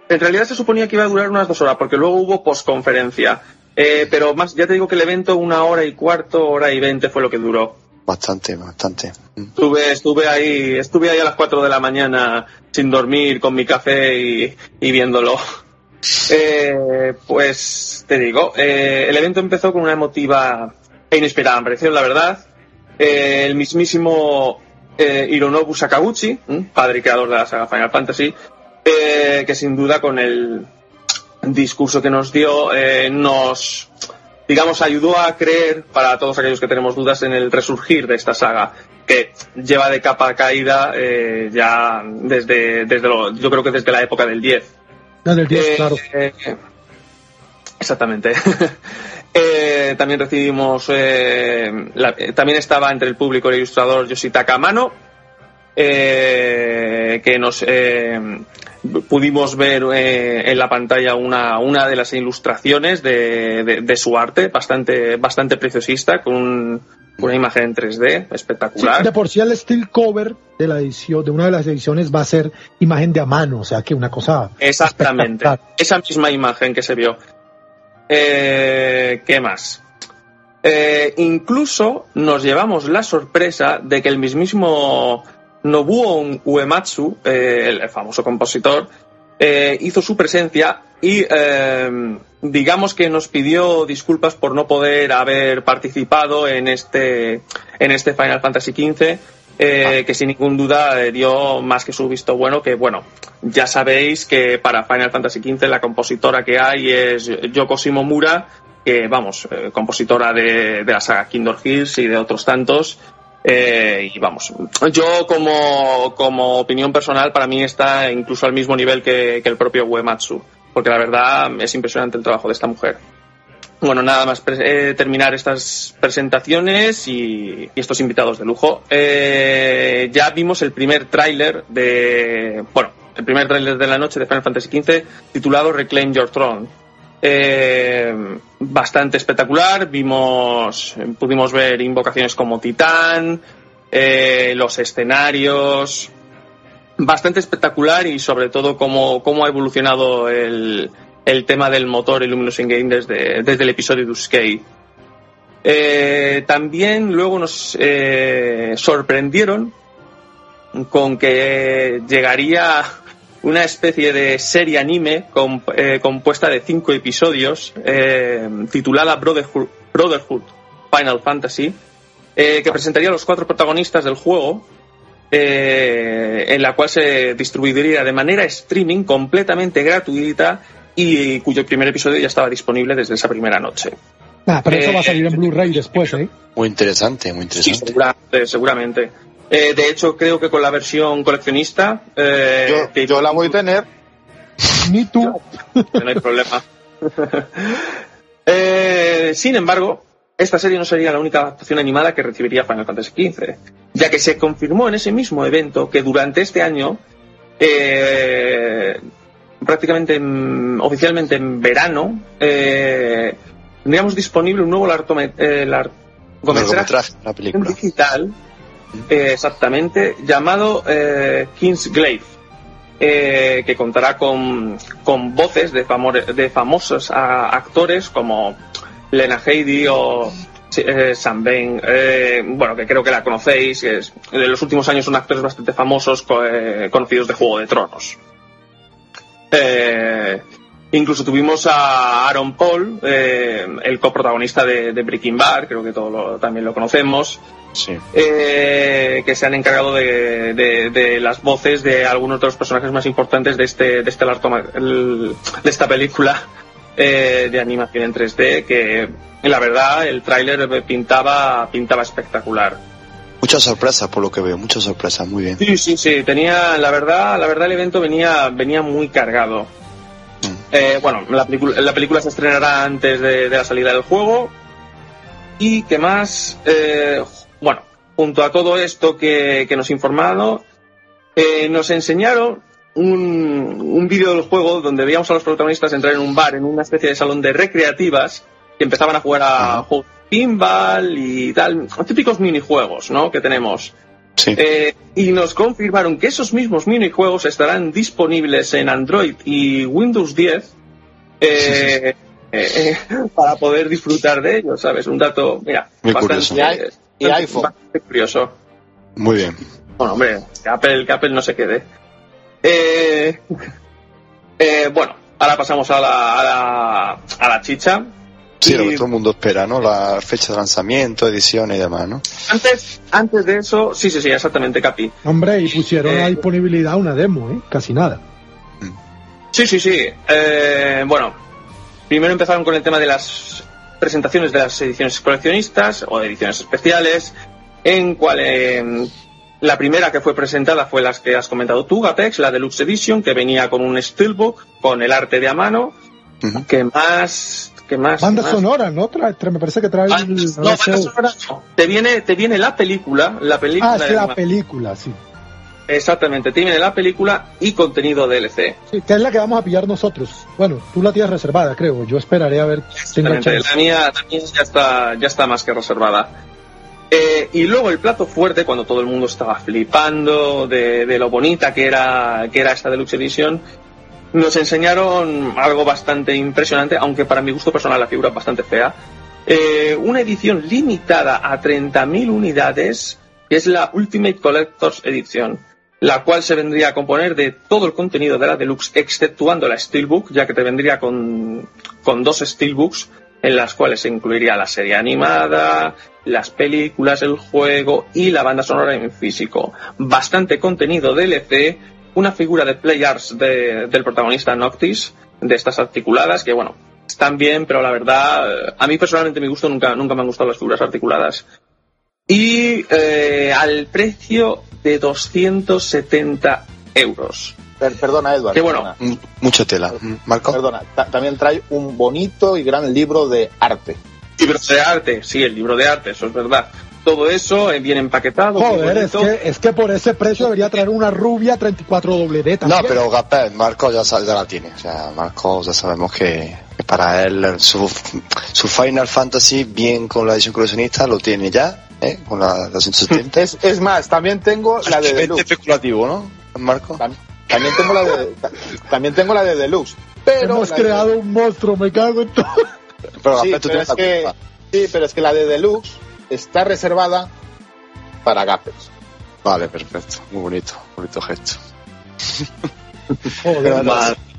en realidad se suponía que iba a durar unas dos horas, porque luego hubo posconferencia. Eh, pero más, ya te digo que el evento, una hora y cuarto, hora y veinte fue lo que duró. Bastante, bastante. Estuve, estuve ahí, estuve ahí a las 4 de la mañana sin dormir con mi café y, viéndolo. Eh, pues te digo, eh, el evento empezó con una emotiva e inesperada aparición, la verdad. Eh, el mismísimo Hironobu Sakaguchi, padre y creador de la saga Final Fantasy, que sin duda con el discurso que nos dio nos digamos, ayudó a creer, para todos aquellos que tenemos dudas, en el resurgir de esta saga, que lleva de capa caída eh, ya desde, desde lo, yo creo que desde la época del 10. del 10, eh, claro. Eh, exactamente. también recibimos, también estaba entre el público el ilustrador Yoshitaka Mano, que nos pudimos ver eh, en la pantalla una, una de las ilustraciones de, de, su arte, bastante, bastante preciosista, con una imagen en 3D espectacular. de por sí el steel cover de la edición, de una de las ediciones va a ser imagen de a mano, o sea que una cosa. Exactamente, esa misma imagen que se vio. Eh, ¿Qué más? Eh, incluso nos llevamos la sorpresa de que el mismísimo Nobuo Uematsu, eh, el famoso compositor, eh, hizo su presencia y eh, digamos que nos pidió disculpas por no poder haber participado en este, en este Final Fantasy XV. que sin ningún duda dio más que su visto bueno, que bueno, ya sabéis que para Final Fantasy XV la compositora que hay es Yoko Shimomura, que vamos, compositora de, de la saga Kingdom Hearts y de otros tantos, eh, y vamos, yo como, como opinión personal, para mí está incluso al mismo nivel que, el propio Uematsu, porque la verdad es impresionante el trabajo de esta mujer. Bueno, nada más eh, terminar estas presentaciones y, estos invitados de lujo. Eh, ya vimos el primer tráiler de, bueno, el primer tráiler de la noche de Final Fantasy XV titulado Reclaim Your Throne eh, bastante espectacular. Vimos, pudimos ver invocaciones como Titán, eh, los escenarios, bastante espectacular y sobre todo cómo, cómo ha evolucionado el, el tema del motor Illumination Game desde, desde el episodio de eh, también luego nos sorprendieron con que llegaría una especie de serie anime eh, compuesta de cinco episodios eh, titulada Brotherhood, Final Fantasy, eh, que presentaría a los cuatro protagonistas del juego, en la cual se distribuiría de manera streaming completamente gratuita y cuyo primer episodio ya estaba disponible desde esa primera noche. Ah, pero eso va a salir en Blu-ray después, ¿eh? Muy interesante, muy interesante. Sí, seguramente. Eh, de hecho, creo que con la versión coleccionista. Eh, yo, la voy a tener. Ni tú. No hay problema. Eh, sin embargo, esta serie no sería la única adaptación animada que recibiría Final Fantasy XV, ya que se confirmó en ese mismo evento que durante este año, prácticamente oficialmente en verano, tendríamos disponible un nuevo largometraje, largometraje la película. digital eh, exactamente, llamado eh, Kingsglaive, eh, que contará con, con voces de, de famosos actores como Lena Headey o eh, Sam Bain, eh, bueno, que creo que la conocéis, es, en los últimos años son actores bastante famosos eh, conocidos de Juego de Tronos. incluso tuvimos a Aaron Paul, el coprotagonista de, Breaking Bad, creo que todos también lo conocemos, que se han encargado de, las voces de algunos de los personajes más importantes de este de este de esta película de animación en 3D que la verdad el tráiler pintaba, pintaba espectacular. Mucha sorpresa por lo que veo, mucha sorpresa, muy bien. Sí, sí, sí, tenía, la verdad, la verdad el evento venía, venía muy cargado. Mm. Eh, bueno, la película, la película se estrenará antes de, la salida del juego. Y qué más, eh, bueno, junto a todo esto que, nos informado, eh, nos enseñaron un, un vídeo del juego donde veíamos a los protagonistas entrar en un bar, en una especie de salón de recreativas, que empezaban a jugar a pinball y tal, típicos minijuegos, ¿no? Que tenemos. Eh, y nos confirmaron que esos mismos minijuegos estarán disponibles en Android y Windows 10 eh, eh, para poder disfrutar de ellos, ¿sabes? Un dato, mira, bastante, y iPhone. Bastante curioso. Muy bien. Bueno, hombre, que Apple, que Apple no se quede. bueno, ahora pasamos a la, a la, a la chicha. Sí, lo que todo el mundo espera, ¿no? La fecha de lanzamiento, ediciones y demás, ¿no? Antes, antes de eso, sí, sí, sí, exactamente, Capi. Hombre, y pusieron a eh, disponibilidad una demo, ¿eh? Casi nada. Sí, sí, sí. Eh, bueno, primero empezaron con el tema de las presentaciones de las ediciones coleccionistas o ediciones especiales, en cual eh, la primera que fue presentada fue la que has comentado tú, Gapex, la Deluxe Edition, que venía con un steelbook, con el arte de a mano, que más más? Banda sonora, ¿no? me parece que trae. Ah, no, sonora Te viene, te viene la película, la película. Ah, la película, sí. Exactamente, te viene la película y contenido DLC. Sí, que es la que vamos a pillar nosotros. Bueno, tú la tienes reservada, creo. Yo esperaré a ver. Si la mía, la mía ya está, ya está más que reservada. Eh, y luego el plato fuerte, cuando todo el mundo estaba flipando de, de, lo bonita que era, que era esta Deluxe Edition, nos enseñaron algo bastante impresionante, aunque para mi gusto personal la figura es bastante fea. Eh, una edición limitada a 30.000 unidades, que es la Ultimate Collector's Edition, la cual se vendría a componer de todo el contenido de la Deluxe, exceptuando la Steelbook, ya que te vendría con, con dos Steelbooks, en las cuales se incluiría la serie animada, las películas, el juego y la banda sonora en físico. Bastante contenido DLC una figura de Play Arts del protagonista Noctis, de estas articuladas, que bueno, están bien, pero la verdad, a mí personalmente me gusto, nunca, nunca me han gustado las figuras articuladas. Y eh, al precio de 270 euros. perdona, Edward. Que bueno, mucho tela. Marco. Perdona, también trae un bonito y gran libro de arte. Libro de arte, sí, el libro de arte, eso es verdad todo eso bien empaquetado. Joder, es que, es que por ese precio debería traer una rubia 34 doble No, pero Gapel, Marco ya, ya, la tiene. O sea, Marco ya sabemos que, para él su, su, Final Fantasy bien con la edición coleccionista lo tiene ya, ¿eh? con la, la 170. Es, es más, también tengo la de Deluxe. especulativo, ¿no, Marco? También, tengo la de, también tengo la de Deluxe. Pero Hemos creado un monstruo, me cago en todo. Pero, sí, pero es que, sí, pero es que la de Deluxe está reservada para Gapers. Vale, perfecto. Muy bonito, bonito gesto.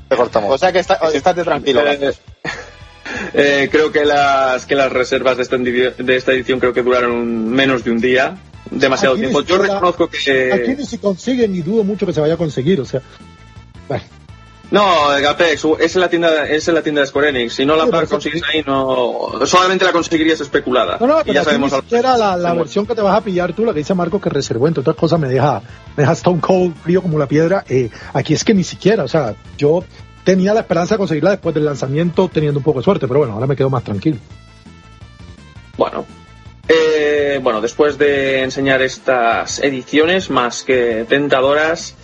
te cortamos. O sea que está, estate tranquilo. Eh, creo que las que las reservas de esta, de esta edición creo que duraron menos de un día, demasiado tiempo. Yo reconozco que aquí ni se consigue ni dudo mucho que se vaya a conseguir, o sea. No, Gapex, es en la tienda, es en la tienda de Square Enix. Si no la consigues ahí, no, solamente la conseguirías especulada. No, no, pero ya sabemos ni la, la versión que te vas a pillar tú, la que dice Marco que reservó, entre otras cosas me deja, me deja Stone Cold frío como la piedra. Eh, aquí es que ni siquiera, o sea, yo tenía la esperanza de conseguirla después del lanzamiento teniendo un poco de suerte, pero bueno, ahora me quedo más tranquilo. Bueno, eh, bueno, después de enseñar estas ediciones más que tentadoras,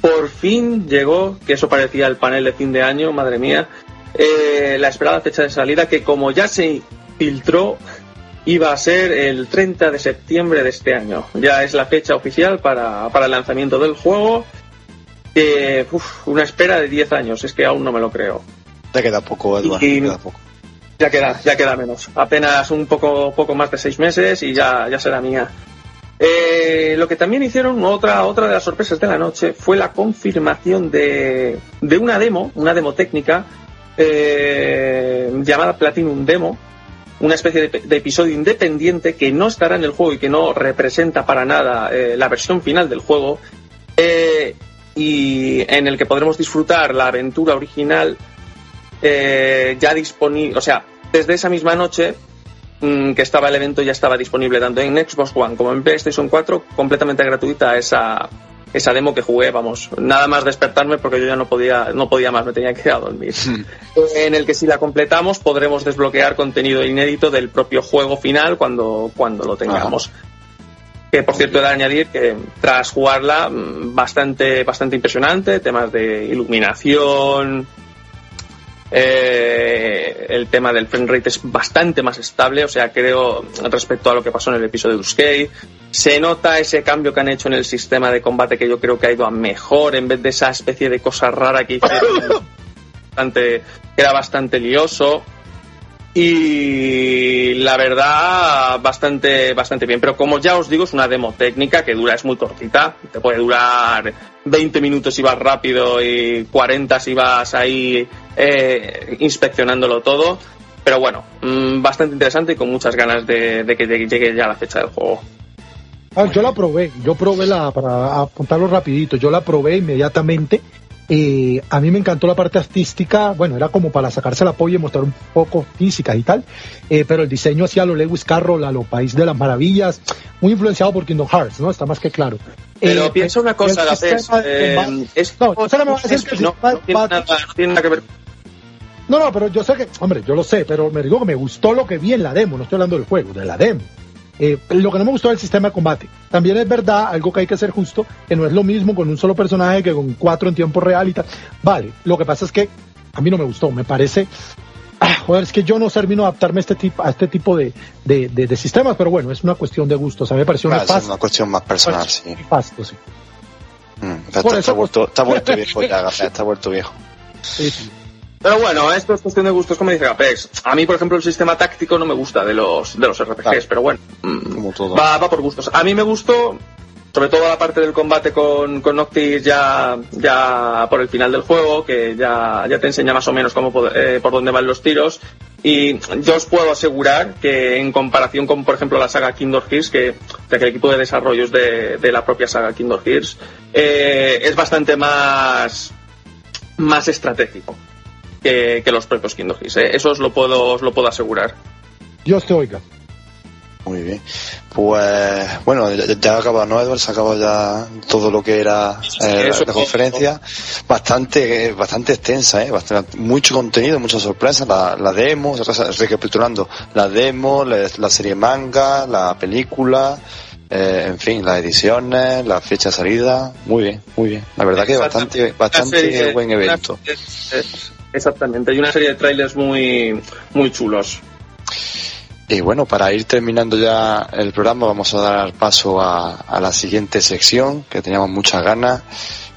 por fin llegó, que eso parecía el panel de fin de año, madre mía, eh, la esperada fecha de salida que como ya se filtró iba a ser el 30 de septiembre de este año. Ya es la fecha oficial para, el lanzamiento del juego. Que una espera de 10 años, es que aún no me lo creo. Ya queda poco, queda poco. Ya queda, ya queda menos. Apenas un poco, poco más de seis meses y ya, ya será mía. Eh, lo que también hicieron, otra, otra de las sorpresas de la noche, fue la confirmación de, de una demo, una demo técnica, eh, llamada Platinum Demo, una especie de, episodio independiente que no estará en el juego y que no representa para nada eh, la versión final del juego, y en el que podremos disfrutar la aventura original ya disponible, o sea, desde esa misma noche Mm, que estaba el evento ya estaba disponible tanto en Xbox One como en PlayStation 4, completamente gratuita esa, esa demo que jugué, vamos, nada más despertarme porque yo ya no podía, no podía más, me tenía que ir a dormir. en el que si la completamos podremos desbloquear contenido inédito del propio juego final cuando, cuando lo tengamos. Que por cierto he de añadir que tras jugarla mm, bastante, bastante impresionante, temas de iluminación, eh, el tema del frame rate es bastante más estable, o sea, creo respecto a lo que pasó en el episodio de Uskay. Se nota ese cambio que han hecho en el sistema de combate que yo creo que ha ido a mejor en vez de esa especie de cosa rara que hicieron, bastante, que era bastante lioso y la verdad bastante bastante bien. Pero como ya os digo es una demo técnica que dura es muy cortita. Te puede durar 20 minutos si vas rápido y 40 si vas ahí eh, inspeccionándolo todo. Pero bueno mm, bastante interesante y con muchas ganas de, que llegue ya la fecha del juego. Ah, yo la probé. Yo probé la para apuntarlo rapidito. Yo la probé inmediatamente eh, a mí me encantó la parte artística, bueno, era como para sacarse la polla y mostrar un poco física y tal, eh, pero el diseño hacía lo Lewis Carroll, a lo País de las Maravillas, muy influenciado por Kingdom Hearts, ¿no? Está más que claro. Pero eh, piensa una cosa, Gapes, eh, no, no, me va a decir que no, tiene nada, que ver no, no, pero yo sé que, hombre, yo lo sé, pero me digo que me gustó lo que vi en la demo, no estoy hablando del juego, de la demo. Eh, lo que no me gustó es el sistema de combate. También es verdad, algo que hay que ser justo, que no es lo mismo con un solo personaje que con cuatro en tiempo real y tal. Vale, lo que pasa es que a mí no me gustó, me parece... Ah, joder, es que yo no termino adaptarme a este tipo, a este tipo de, de, sistemas, pero bueno, es una cuestión de gustos. A mí me pareció una, es una cuestión más personal, sí. Pasto, sí. Mm, está, vuelto, está vuelto viejo ya, está vuelto viejo. Sí, sí. Pero bueno, esto es cuestión de gustos, como dice Apex. A mí, por ejemplo, el sistema táctico no me gusta de los, de los RPGs, pero bueno, mm, como todo. Va, va por gustos. A mí me gustó, sobre todo la parte del combate con, con Noctis ya, ya por el final del juego, que ya, ya te enseña más o menos cómo, eh, por dónde van los tiros. Y yo os puedo asegurar que en comparación con, por ejemplo, la saga Kingdom Hearts, que, que el equipo de desarrollo es de, de la propia saga Kingdom Hearts, eh, es bastante más, más estratégico que, los propios Kingdom Hearts. ¿eh? Eso os lo puedo, os lo puedo asegurar. Dios te oiga. Muy bien. Pues bueno, ya, ha acabado, ¿no, Edward? Se ha acabado ya todo lo que era eh, la, conferencia. Bastante, bastante extensa, ¿eh? Bastante, mucho contenido, muchas sorpresas. La, la demo, recapitulando, la demo, la, serie manga, la película, eh, en fin, las ediciones, la fecha de salida. Muy bien, muy bien. La verdad que bastante, bastante buen evento. Exactamente, hay una serie de trailers muy, muy chulos. Y bueno, para ir terminando ya el programa, vamos a dar paso a, la siguiente sección que teníamos muchas ganas,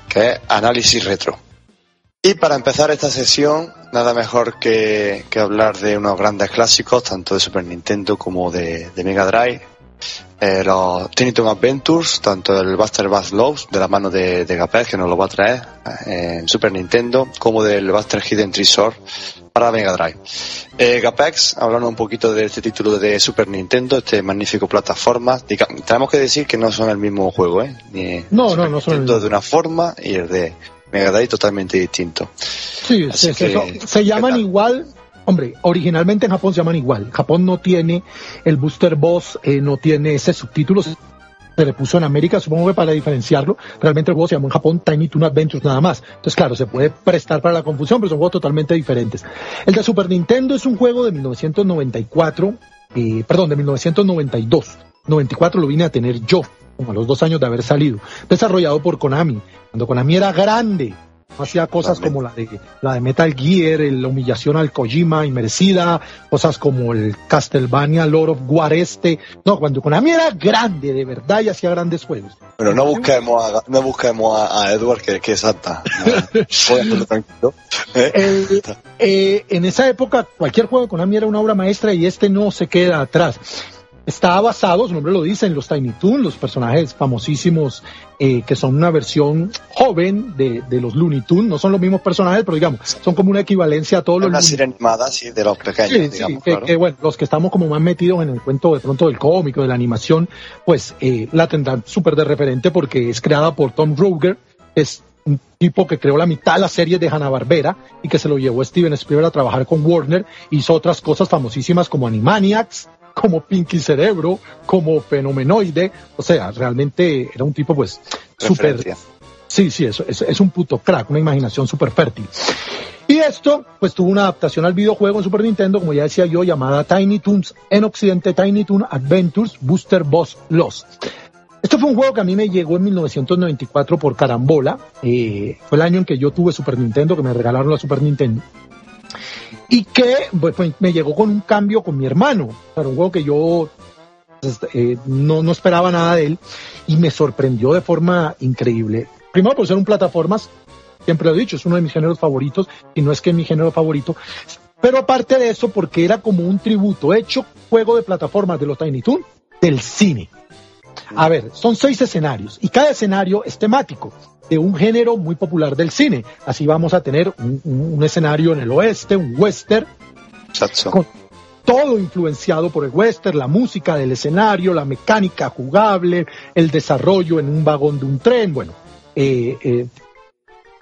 que es análisis retro. Y para empezar esta sesión, nada mejor que, hablar de unos grandes clásicos, tanto de Super Nintendo como de, Mega Drive. Eh, los Tiny Adventures, tanto el Buster Bass Loves, de la mano de, de que nos lo va a traer eh, en Super Nintendo, como del Buster Hidden Treasure para Mega Drive. Eh, Gapex, hablando un poquito de este título de Super Nintendo, este magnífico plataforma. tenemos que decir que no son el mismo juego, ¿eh? no, no, no son. de una forma y el de Mega Drive totalmente distinto. Sí, se, llaman igual, Hombre, originalmente en Japón se llaman igual. Japón no tiene el Booster Boss, eh, no tiene ese subtítulo, se le puso en América, supongo que para diferenciarlo. Realmente el juego se llamó en Japón Tiny Toon Adventures nada más. Entonces, claro, se puede prestar para la confusión, pero son juegos totalmente diferentes. El de Super Nintendo es un juego de 1994, eh, perdón, de 1992. 94 lo vine a tener yo, como a los dos años de haber salido. Desarrollado por Konami. Cuando Konami era grande, hacía cosas como la de la de Metal Gear, la humillación al Kojima inmerecida, cosas como el Castlevania Lord of War este. No, cuando Konami era grande, de verdad, y hacía grandes juegos. Bueno, no busquemos a, no busquemos a, Edward, que, que es santa. tranquilo. ¿Eh? Eh, en esa época, cualquier juego de Konami era una obra maestra y este no se queda atrás. Está basado, su nombre lo dice, en los Tiny Toons, los personajes famosísimos eh, que son una versión joven de, los Looney Tunes. No son los mismos personajes, pero digamos, son como una equivalencia a todos los. Una serie animada, sí, de los pequeños, digamos. que, bueno, los que estamos como más metidos en el cuento de pronto del cómico, de la animación, pues eh, la tendrán súper de referente porque es creada por Tom Ruger, es un tipo que creó la mitad de la serie de Hanna-Barbera y que se lo llevó Steven Spielberg a trabajar con Warner, hizo otras cosas famosísimas como Animaniacs, como Pinky Cerebro, como Fenomenoide, o sea, realmente era un tipo pues súper... Sí, sí, eso es, es, un puto crack, una imaginación súper fértil. Y esto, pues tuvo una adaptación al videojuego en Super Nintendo, como ya decía yo, llamada Tiny Toons, en Occidente Tiny Toon Adventures Booster Boss Lost. Esto fue un juego que a mí me llegó en 1994 por carambola. Eh, fue el año en que yo tuve Super Nintendo, que me regalaron la Super Nintendo y que pues, me llegó con un cambio con mi hermano. Era un juego que yo pues, eh, no, no esperaba nada de él y me sorprendió de forma increíble. Primero por ser un plataformas, siempre lo he dicho, es uno de mis géneros favoritos y no es que es mi género favorito, pero aparte de eso porque era como un tributo hecho juego de plataformas de los Tiny Toon del cine. A ver, son seis escenarios y cada escenario es temático de un género muy popular del cine. Así vamos a tener un, escenario en el oeste, un western, con todo influenciado por el western, la música del escenario, la mecánica jugable, el desarrollo en un vagón de un tren, bueno, eh, eh,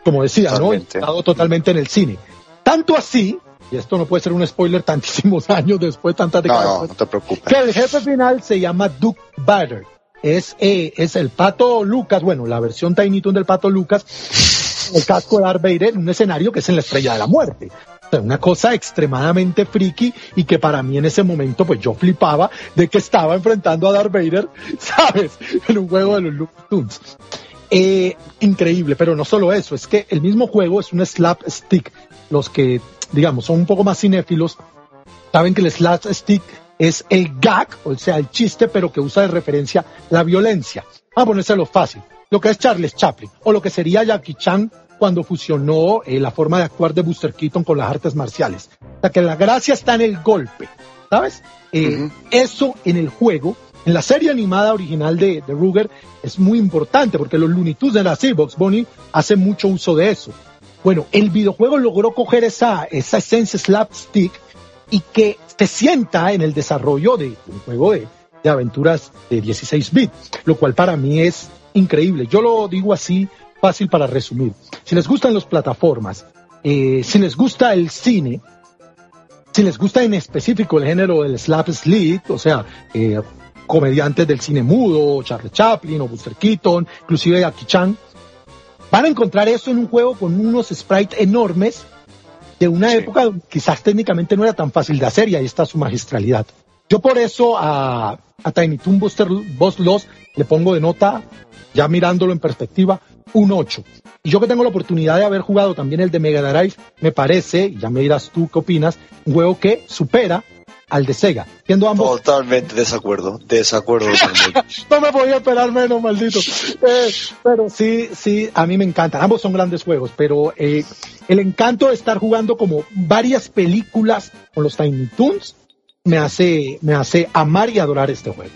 como decía, totalmente. ¿no? totalmente en el cine. Tanto así, y esto no puede ser un spoiler tantísimos años después, tantas décadas no, no, no te preocupes. que el jefe final se llama Duke Bader es, eh, es el pato Lucas, bueno, la versión Tiny Toon del pato Lucas, el casco de Darth Vader en un escenario que es en la estrella de la muerte. Una cosa extremadamente friki y que para mí en ese momento pues yo flipaba de que estaba enfrentando a Darth Vader, ¿sabes? En un juego de los Lucas Toons. Eh, increíble, pero no solo eso, es que el mismo juego es un slapstick. Los que, digamos, son un poco más cinéfilos, saben que el slapstick es el gag, o sea, el chiste, pero que usa de referencia la violencia. Vamos a ponérselo fácil. Lo que es Charles Chaplin, o lo que sería Jackie Chan cuando fusionó eh, la forma de actuar de Buster Keaton con las artes marciales. O sea, que la gracia está en el golpe, ¿sabes? Eh, eso en el juego, en la serie animada original de, de Ruger, es muy importante porque los Looney Tunes de la Box Bunny hacen mucho uso de eso. Bueno, el videojuego logró coger esa, esa esencia slapstick y que se sienta en el desarrollo de un juego de, aventuras de 16 bits, lo cual para mí es increíble. Yo lo digo así, fácil para resumir. Si les gustan las plataformas, eh, si les gusta el cine, si les gusta en específico el género del slap sleep, o sea, eh, comediantes del cine mudo, Charlie Chaplin o Buster Keaton, inclusive Jackie Chan, van a encontrar eso en un juego con unos sprites enormes de una época quizás técnicamente no era tan fácil de hacer y ahí está su magistralidad. Yo por eso a, a Tiny Toon Booster Boss Lost le pongo de nota, ya mirándolo en perspectiva, un 8. Y yo que tengo la oportunidad de haber jugado también el de Mega Drive, me parece, y ya me dirás tú qué opinas, un juego que supera al de Sega. Siendo ambos... Totalmente desacuerdo, desacuerdo. no me podía esperar menos, maldito. Eh, pero sí, sí, a mí me encantan. Ambos son grandes juegos, pero eh, el encanto de estar jugando como varias películas con los Tiny Toons me hace, me hace amar y adorar este juego.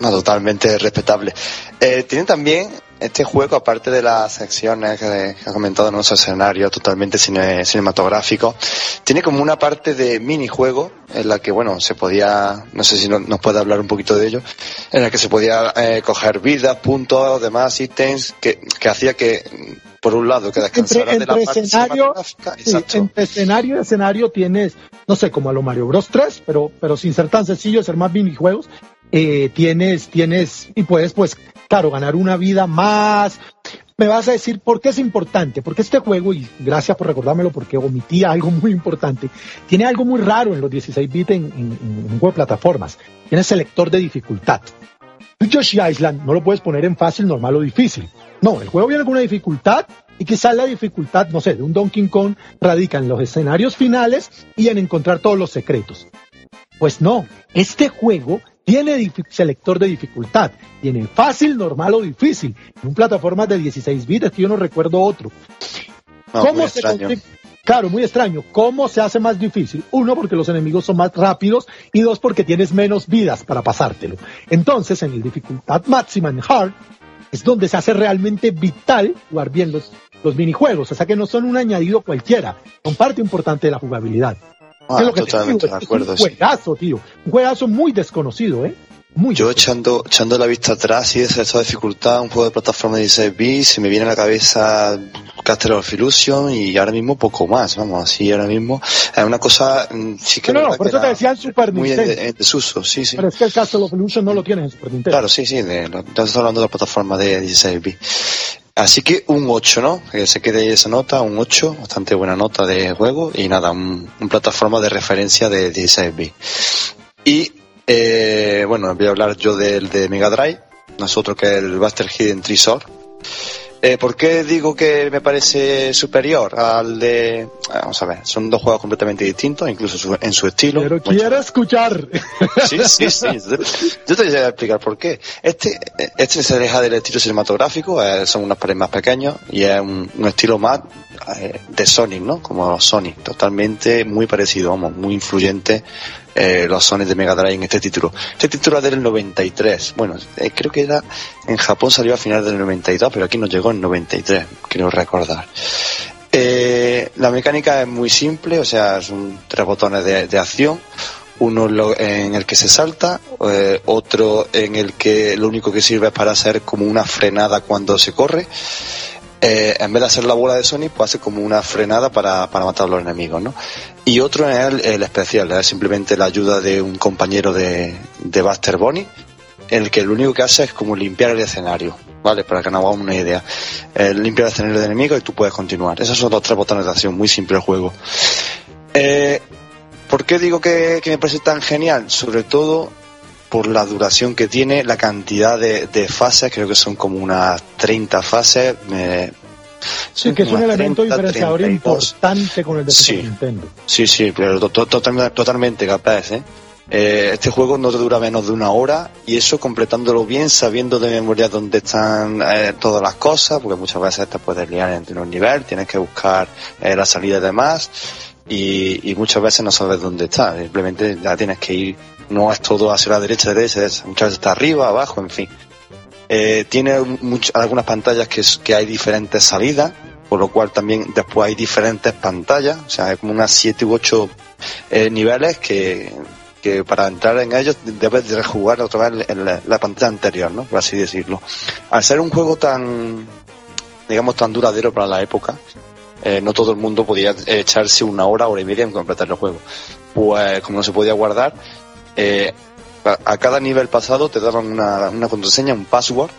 No, totalmente respetable. Eh, tiene también este juego, aparte de las secciones que, ha comentado en nuestro escenario totalmente cinematográfico, tiene como una parte de minijuego en la que, bueno, se podía, no sé si nos puede hablar un poquito de ello, en la que se podía eh, coger vidas, puntos, demás ítems, que, que hacía que, por un lado, que descansara de la parte escenario, entre escenario y escenario tienes, no sé, como a lo Mario Bros. 3, pero, pero sin ser tan sencillo, ser más minijuegos, eh, tienes, tienes, y puedes, pues, claro, ganar una vida más. Me vas a decir por qué es importante, porque este juego, y gracias por recordármelo porque omití algo muy importante, tiene algo muy raro en los 16 bits en, un juego de plataformas. Tiene selector de dificultad. Yoshi Island no lo puedes poner en fácil, normal o difícil. No, el juego viene con una dificultad Y quizás la dificultad, no sé, de un Donkey Kong radica en los escenarios finales y en encontrar todos los secretos. Pues no, este juego tiene selector de dificultad. Tiene fácil, normal o difícil. En un plataforma de 16 bits, yo no recuerdo otro. ¿Cómo se Claro, muy extraño. ¿Cómo se hace más difícil? Uno, porque los enemigos son más rápidos y dos, porque tienes menos vidas para pasártelo. Entonces, en el dificultad máxima en Hard, es donde se hace realmente vital jugar bien los, los minijuegos. O sea que no son un añadido cualquiera, son parte importante de la jugabilidad. Ah, totalmente de acuerdo. Es un juegazo, tío. Un juegazo muy desconocido, ¿eh? Yo echando, echando la vista atrás y de esta dificultad, un juego de plataforma de 16 bits, se me viene a la cabeza Castle of Illusion y ahora mismo poco más, vamos, así ahora mismo. Es una cosa, mm, sí que... No, no, por eso te decía el Super muy Nintendo. En, desuso, sí, sí. Pero es que el Castle of Illusion no lo tienes en Super Nintendo. Claro, sí, sí, de, estás hablando de la plataforma de 16 bits. Así que un 8, ¿no? Que se quede esa nota, un 8, bastante buena nota de juego y nada, un, plataforma de referencia de 16 bits. Y eh, bueno, voy a hablar yo del de Mega Drive, nosotros que es el Buster Hidden Trisor. Eh, ¿Por qué digo que me parece superior al de... Vamos a ver, son dos juegos completamente distintos, incluso en su estilo. Pero quiero escuchar. Sí, sí, sí. Yo te voy a explicar por qué. Este, este se deja del estilo cinematográfico, eh, son unos pares más pequeños y es un, estilo más eh, de Sonic, ¿no? Como Sonic, totalmente muy parecido, vamos, muy influyente eh, los Sonic de Mega Drive en este título. Este título es del 93. Bueno, eh, creo que era en Japón salió a final del 92, pero aquí nos llegó en 93, quiero recordar. Eh, la mecánica es muy simple, o sea, son tres botones de, acción. Uno en el que se salta, otro en el que lo único que sirve es para hacer como una frenada cuando se corre eh, en vez de hacer la bola de Sonic, pues hace como una frenada para, para matar a los enemigos, ¿no? Y otro es el, especial, es simplemente la ayuda de un compañero de, de Buster Bonnie, el que lo único que hace es como limpiar el escenario, ¿vale? Para que no hagamos una idea. Eh, limpia el escenario de enemigos y tú puedes continuar. Esos son los tres botones de acción, muy simple el juego. Eh, ¿Por qué digo que, que me parece tan genial? Sobre todo por la duración que tiene, la cantidad de, fases, creo que son como unas 30 fases. sí, que es un elemento diferenciador importante con el de Nintendo. Sí, sí, pero totalmente, totalmente capaz, ¿eh? ¿eh? este juego no te dura menos de una hora y eso completándolo bien, sabiendo de memoria dónde están eh, todas las cosas, porque muchas veces te puedes liar entre un nivel, tienes que buscar eh, la salida de más y, y, muchas veces no sabes dónde está, simplemente ya tienes que ir no es todo hacia la derecha, derecha, muchas veces está arriba, abajo, en fin. Eh, tiene algunas pantallas que, que hay diferentes salidas, por lo cual también después hay diferentes pantallas, o sea, hay como unas 7 u 8 eh, niveles que, que para entrar en ellos debes de jugar otra vez la, pantalla anterior, ¿no? Por así decirlo. Al ser un juego tan, digamos, tan duradero para la época, eh, no todo el mundo podía echarse una hora, hora y media en completar el juego. Pues como no se podía guardar, eh, a, cada nivel pasado te daban una, una contraseña, un password,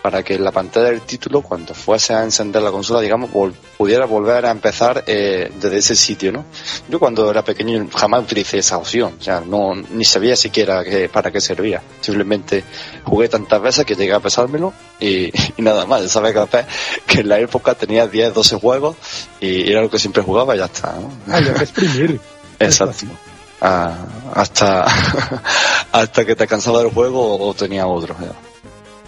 para que en la pantalla del título, cuando fuese a encender la consola, digamos, pudiera volver a empezar eh, desde ese sitio, ¿no? Yo cuando era pequeño jamás utilicé esa opción, o sea, no, ni sabía siquiera que, para qué servía. Simplemente jugué tantas veces que llegué a pesármelo y, nada más. Sabes que en la época tenía 10, 12 juegos y era lo que siempre jugaba y ya está, ¿no? que exprimir. Exacto hasta, hasta que te cansaba del juego o tenía otro.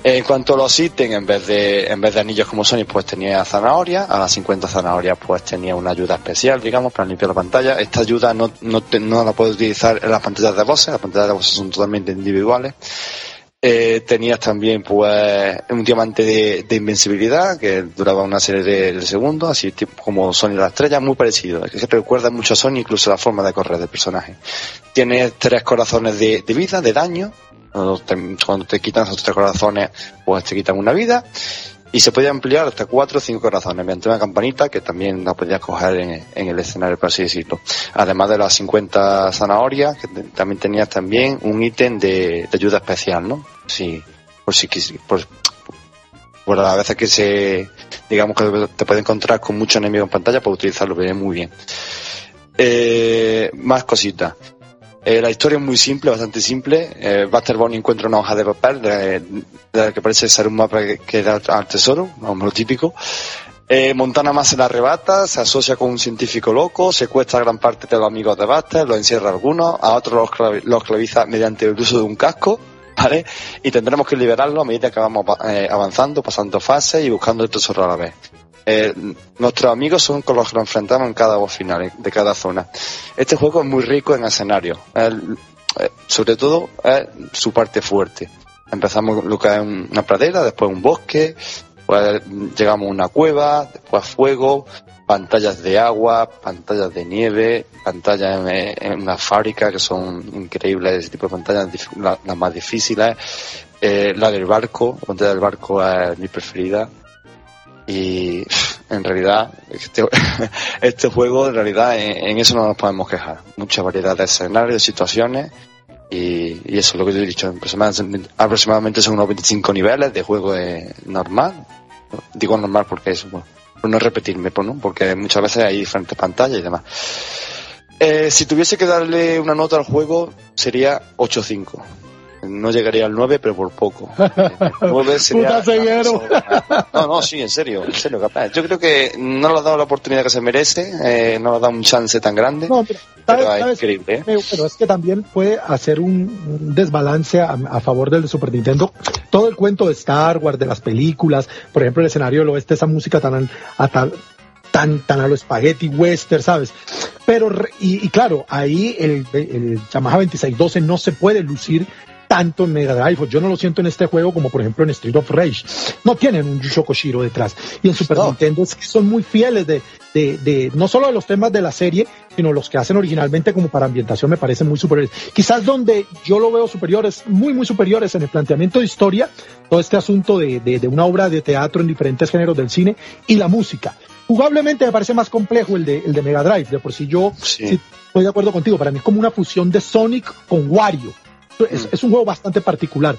En cuanto a los ítems, en vez de, en vez de anillos como Sony, pues tenía zanahoria. A las 50 zanahorias, pues tenía una ayuda especial, digamos, para limpiar la pantalla. Esta ayuda no, no, no la puedes utilizar en las pantallas de voces. Las pantallas de voces son totalmente individuales. Eh, tenías también pues un diamante de, invencibilidad que duraba una serie de, segundos, así como Sony la estrella, muy parecido. Recuerda mucho a Sony, incluso la forma de correr del personaje. Tienes tres corazones de, vida, de daño. Cuando te, quitan esos tres corazones, pues te quitan una vida. Y se puede ampliar hasta cuatro o cinco corazones mediante una campanita que también la podías coger en, el escenario, por así decirlo. Además de las 50 zanahorias, que también tenías también un ítem de, ayuda especial, ¿no? Sí, por si por, por las veces que se, digamos que te puede encontrar con muchos enemigos en pantalla, puedes utilizarlo muy bien. Eh, más cositas. Eh, la historia es muy simple, bastante simple. Eh, Buster Bonnie encuentra una hoja de papel de, la que parece ser un mapa que, da al tesoro, lo típico. Eh, Montana más se la arrebata, se asocia con un científico loco, secuestra a gran parte de los amigos de Buster, los encierra a algunos, a otros los, esclaviza mediante el uso de un casco, ¿vale? Y tendremos que liberarlo a medida que vamos eh, avanzando, pasando fases y buscando el tesoro a la vez. Eh, nuestros amigos son con los que nos enfrentamos en cada voz final de cada zona. Este juego es muy rico en escenarios, sobre todo es su parte fuerte. Empezamos lo que es una pradera, después un bosque, pues llegamos a una cueva, después fuego, pantallas de agua, pantallas de nieve, pantallas en, una fábrica que son increíbles, ese tipo de pantallas, las más difíciles. Eh, la del barco, la pantalla del barco es mi preferida. Y en realidad, este, este juego, en realidad, en, eso no nos podemos quejar. Mucha variedad de escenarios, de situaciones. Y, eso es lo que te he dicho. Aproximadamente, son unos 25 niveles de juego normal, Digo normal porque es, bueno, por no repetirme, ¿no? porque muchas veces hay diferentes pantallas y demás. Eh, si tuviese que darle una nota al juego, sería 8.5. No llegaría al 9, pero por poco. 9 sería. no, no, sí, en serio, en serio, capaz. Yo creo que no le ha dado la oportunidad que se merece, eh, no le ha dado un chance tan grande. No, pero, es increíble. ¿eh? Pero es que también puede hacer un, desbalance a, favor del Super Nintendo. Todo el cuento de Star Wars, de las películas, por ejemplo, el escenario del oeste, esa música tan, a, tan, tan, tan a lo spaghetti western, ¿sabes? Pero, y, claro, ahí el, el Yamaha 2612 no se puede lucir tanto en Mega Drive. Yo no lo siento en este juego como por ejemplo en Street of Rage. No tienen un Yusho Koshiro detrás. Y en Super Nintendo es que son muy fieles de, de, de, no solo de los temas de la serie, sino los que hacen originalmente como para ambientación me parecen muy superiores. Quizás donde yo lo veo superiores, muy, muy superiores en el planteamiento de historia, todo este asunto de, de, de una obra de teatro en diferentes géneros del cine y la música. Jugablemente me parece más complejo el de, el de Mega Drive, de por si yo estoy de acuerdo contigo, para mí es como una fusión de Sonic con Wario. Es, un juego bastante particular.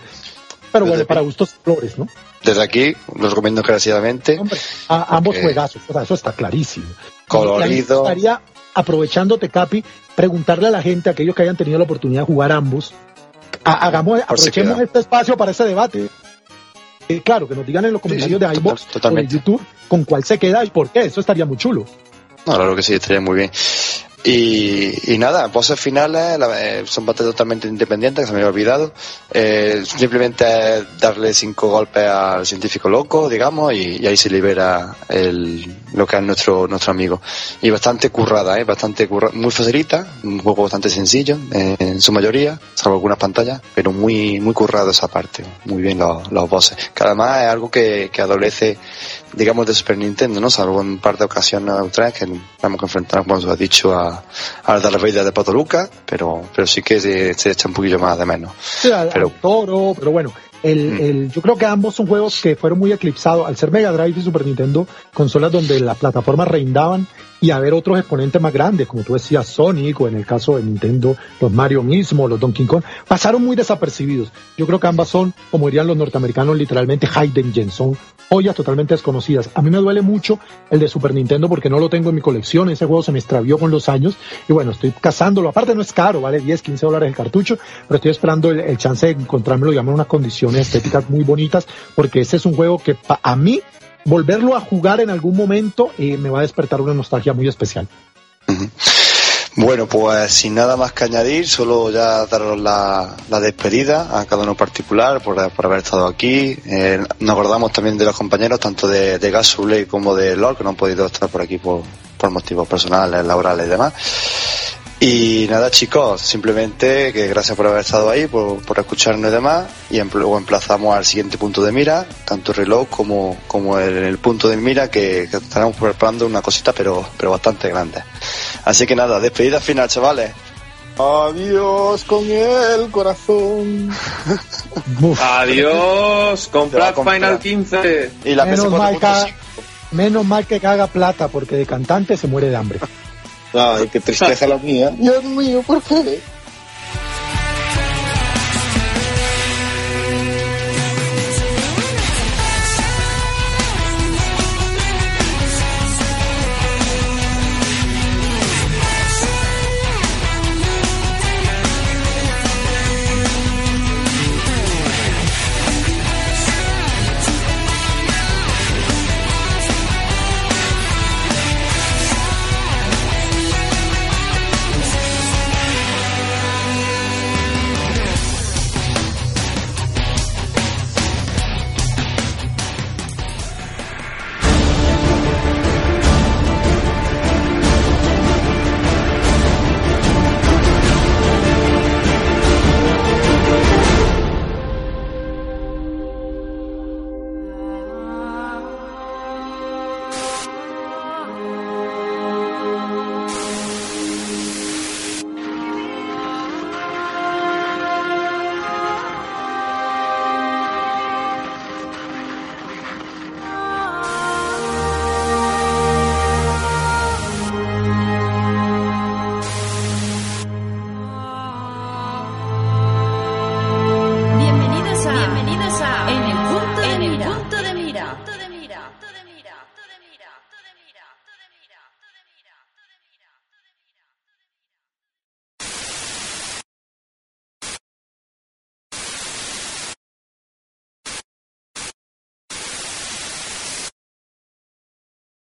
Pero bueno, para gustos flores, ¿no? Desde aquí, lo recomiendo encarecidamente. a, ambos juegazos, eso está clarísimo. Colorido. estaría, aprovechándote, Capi, preguntarle a la gente, a aquellos que hayan tenido la oportunidad de jugar ambos, hagamos, aprovechemos este espacio para ese debate. Eh, claro, que nos digan en los comentarios de iBox o de YouTube con cuál se queda y por qué. Eso estaría muy chulo. No, claro que sí, estaría muy bien. Y, y nada, poses finales eh, son bastante totalmente independientes, que se me había olvidado. Eh, simplemente darle cinco golpes al científico loco, digamos, y, ahí se libera el, lo que es nuestro, nuestro amigo. Y bastante currada, ¿eh? bastante currada, muy facilita, un juego bastante sencillo eh, en su mayoría, salvo algunas pantallas, pero muy, muy currado esa parte, muy bien los, los bosses. Que además es algo que, que adolece digamos, de Super Nintendo, ¿no? Salvo en un par de ocasiones otras que vamos a enfrentar, como os ha dicho, a, a Darth Vader de Potoruca, pero, pero sí que se, se, echa un poquillo más de menos. pero, toro, pero bueno, el, mm. el, yo creo que ambos son juegos que fueron muy eclipsados al ser Mega Drive y Super Nintendo, consolas donde las plataformas reindaban y haber otros exponentes más grandes, como tú decías, Sonic o en el caso de Nintendo, los Mario mismo, los Donkey Kong, pasaron muy desapercibidos. Yo creo que ambas son, como dirían los norteamericanos, literalmente hidden gems, son joyas totalmente desconocidas. A mí me duele mucho el de Super Nintendo porque no lo tengo en mi colección, ese juego se me extravió con los años y bueno, estoy cazándolo. Aparte no es caro, vale 10, 15 dólares el cartucho, pero estoy esperando el, chance de encontrármelo, digamos, en unas condiciones estéticas muy bonitas porque ese es un juego que a mí volverlo a jugar en algún momento eh, me va a despertar una nostalgia muy especial. Bueno, pues sin nada más que añadir, solo ya daros la, despedida a cada uno particular por, haber estado aquí. Eh, nos acordamos también de los compañeros, tanto de, de como de LOL, que no han podido estar por aquí por, por motivos personales, laborales y demás. Y nada chicos, simplemente que gracias por haber estado ahí, por, por escucharnos y demás, y luego emplazamos al siguiente punto de mira, tanto el reloj como, como el, el punto de mira, que, estaremos preparando una cosita pero, pero bastante grande. Así que nada, despedida final chavales. Adiós con el corazón. Adiós, comprad Final 15. Y la menos, mal que, menos mal que caga plata, porque de cantante se muere de hambre. Ay, qué tristeza la mía. Dios mío, ¿por qué?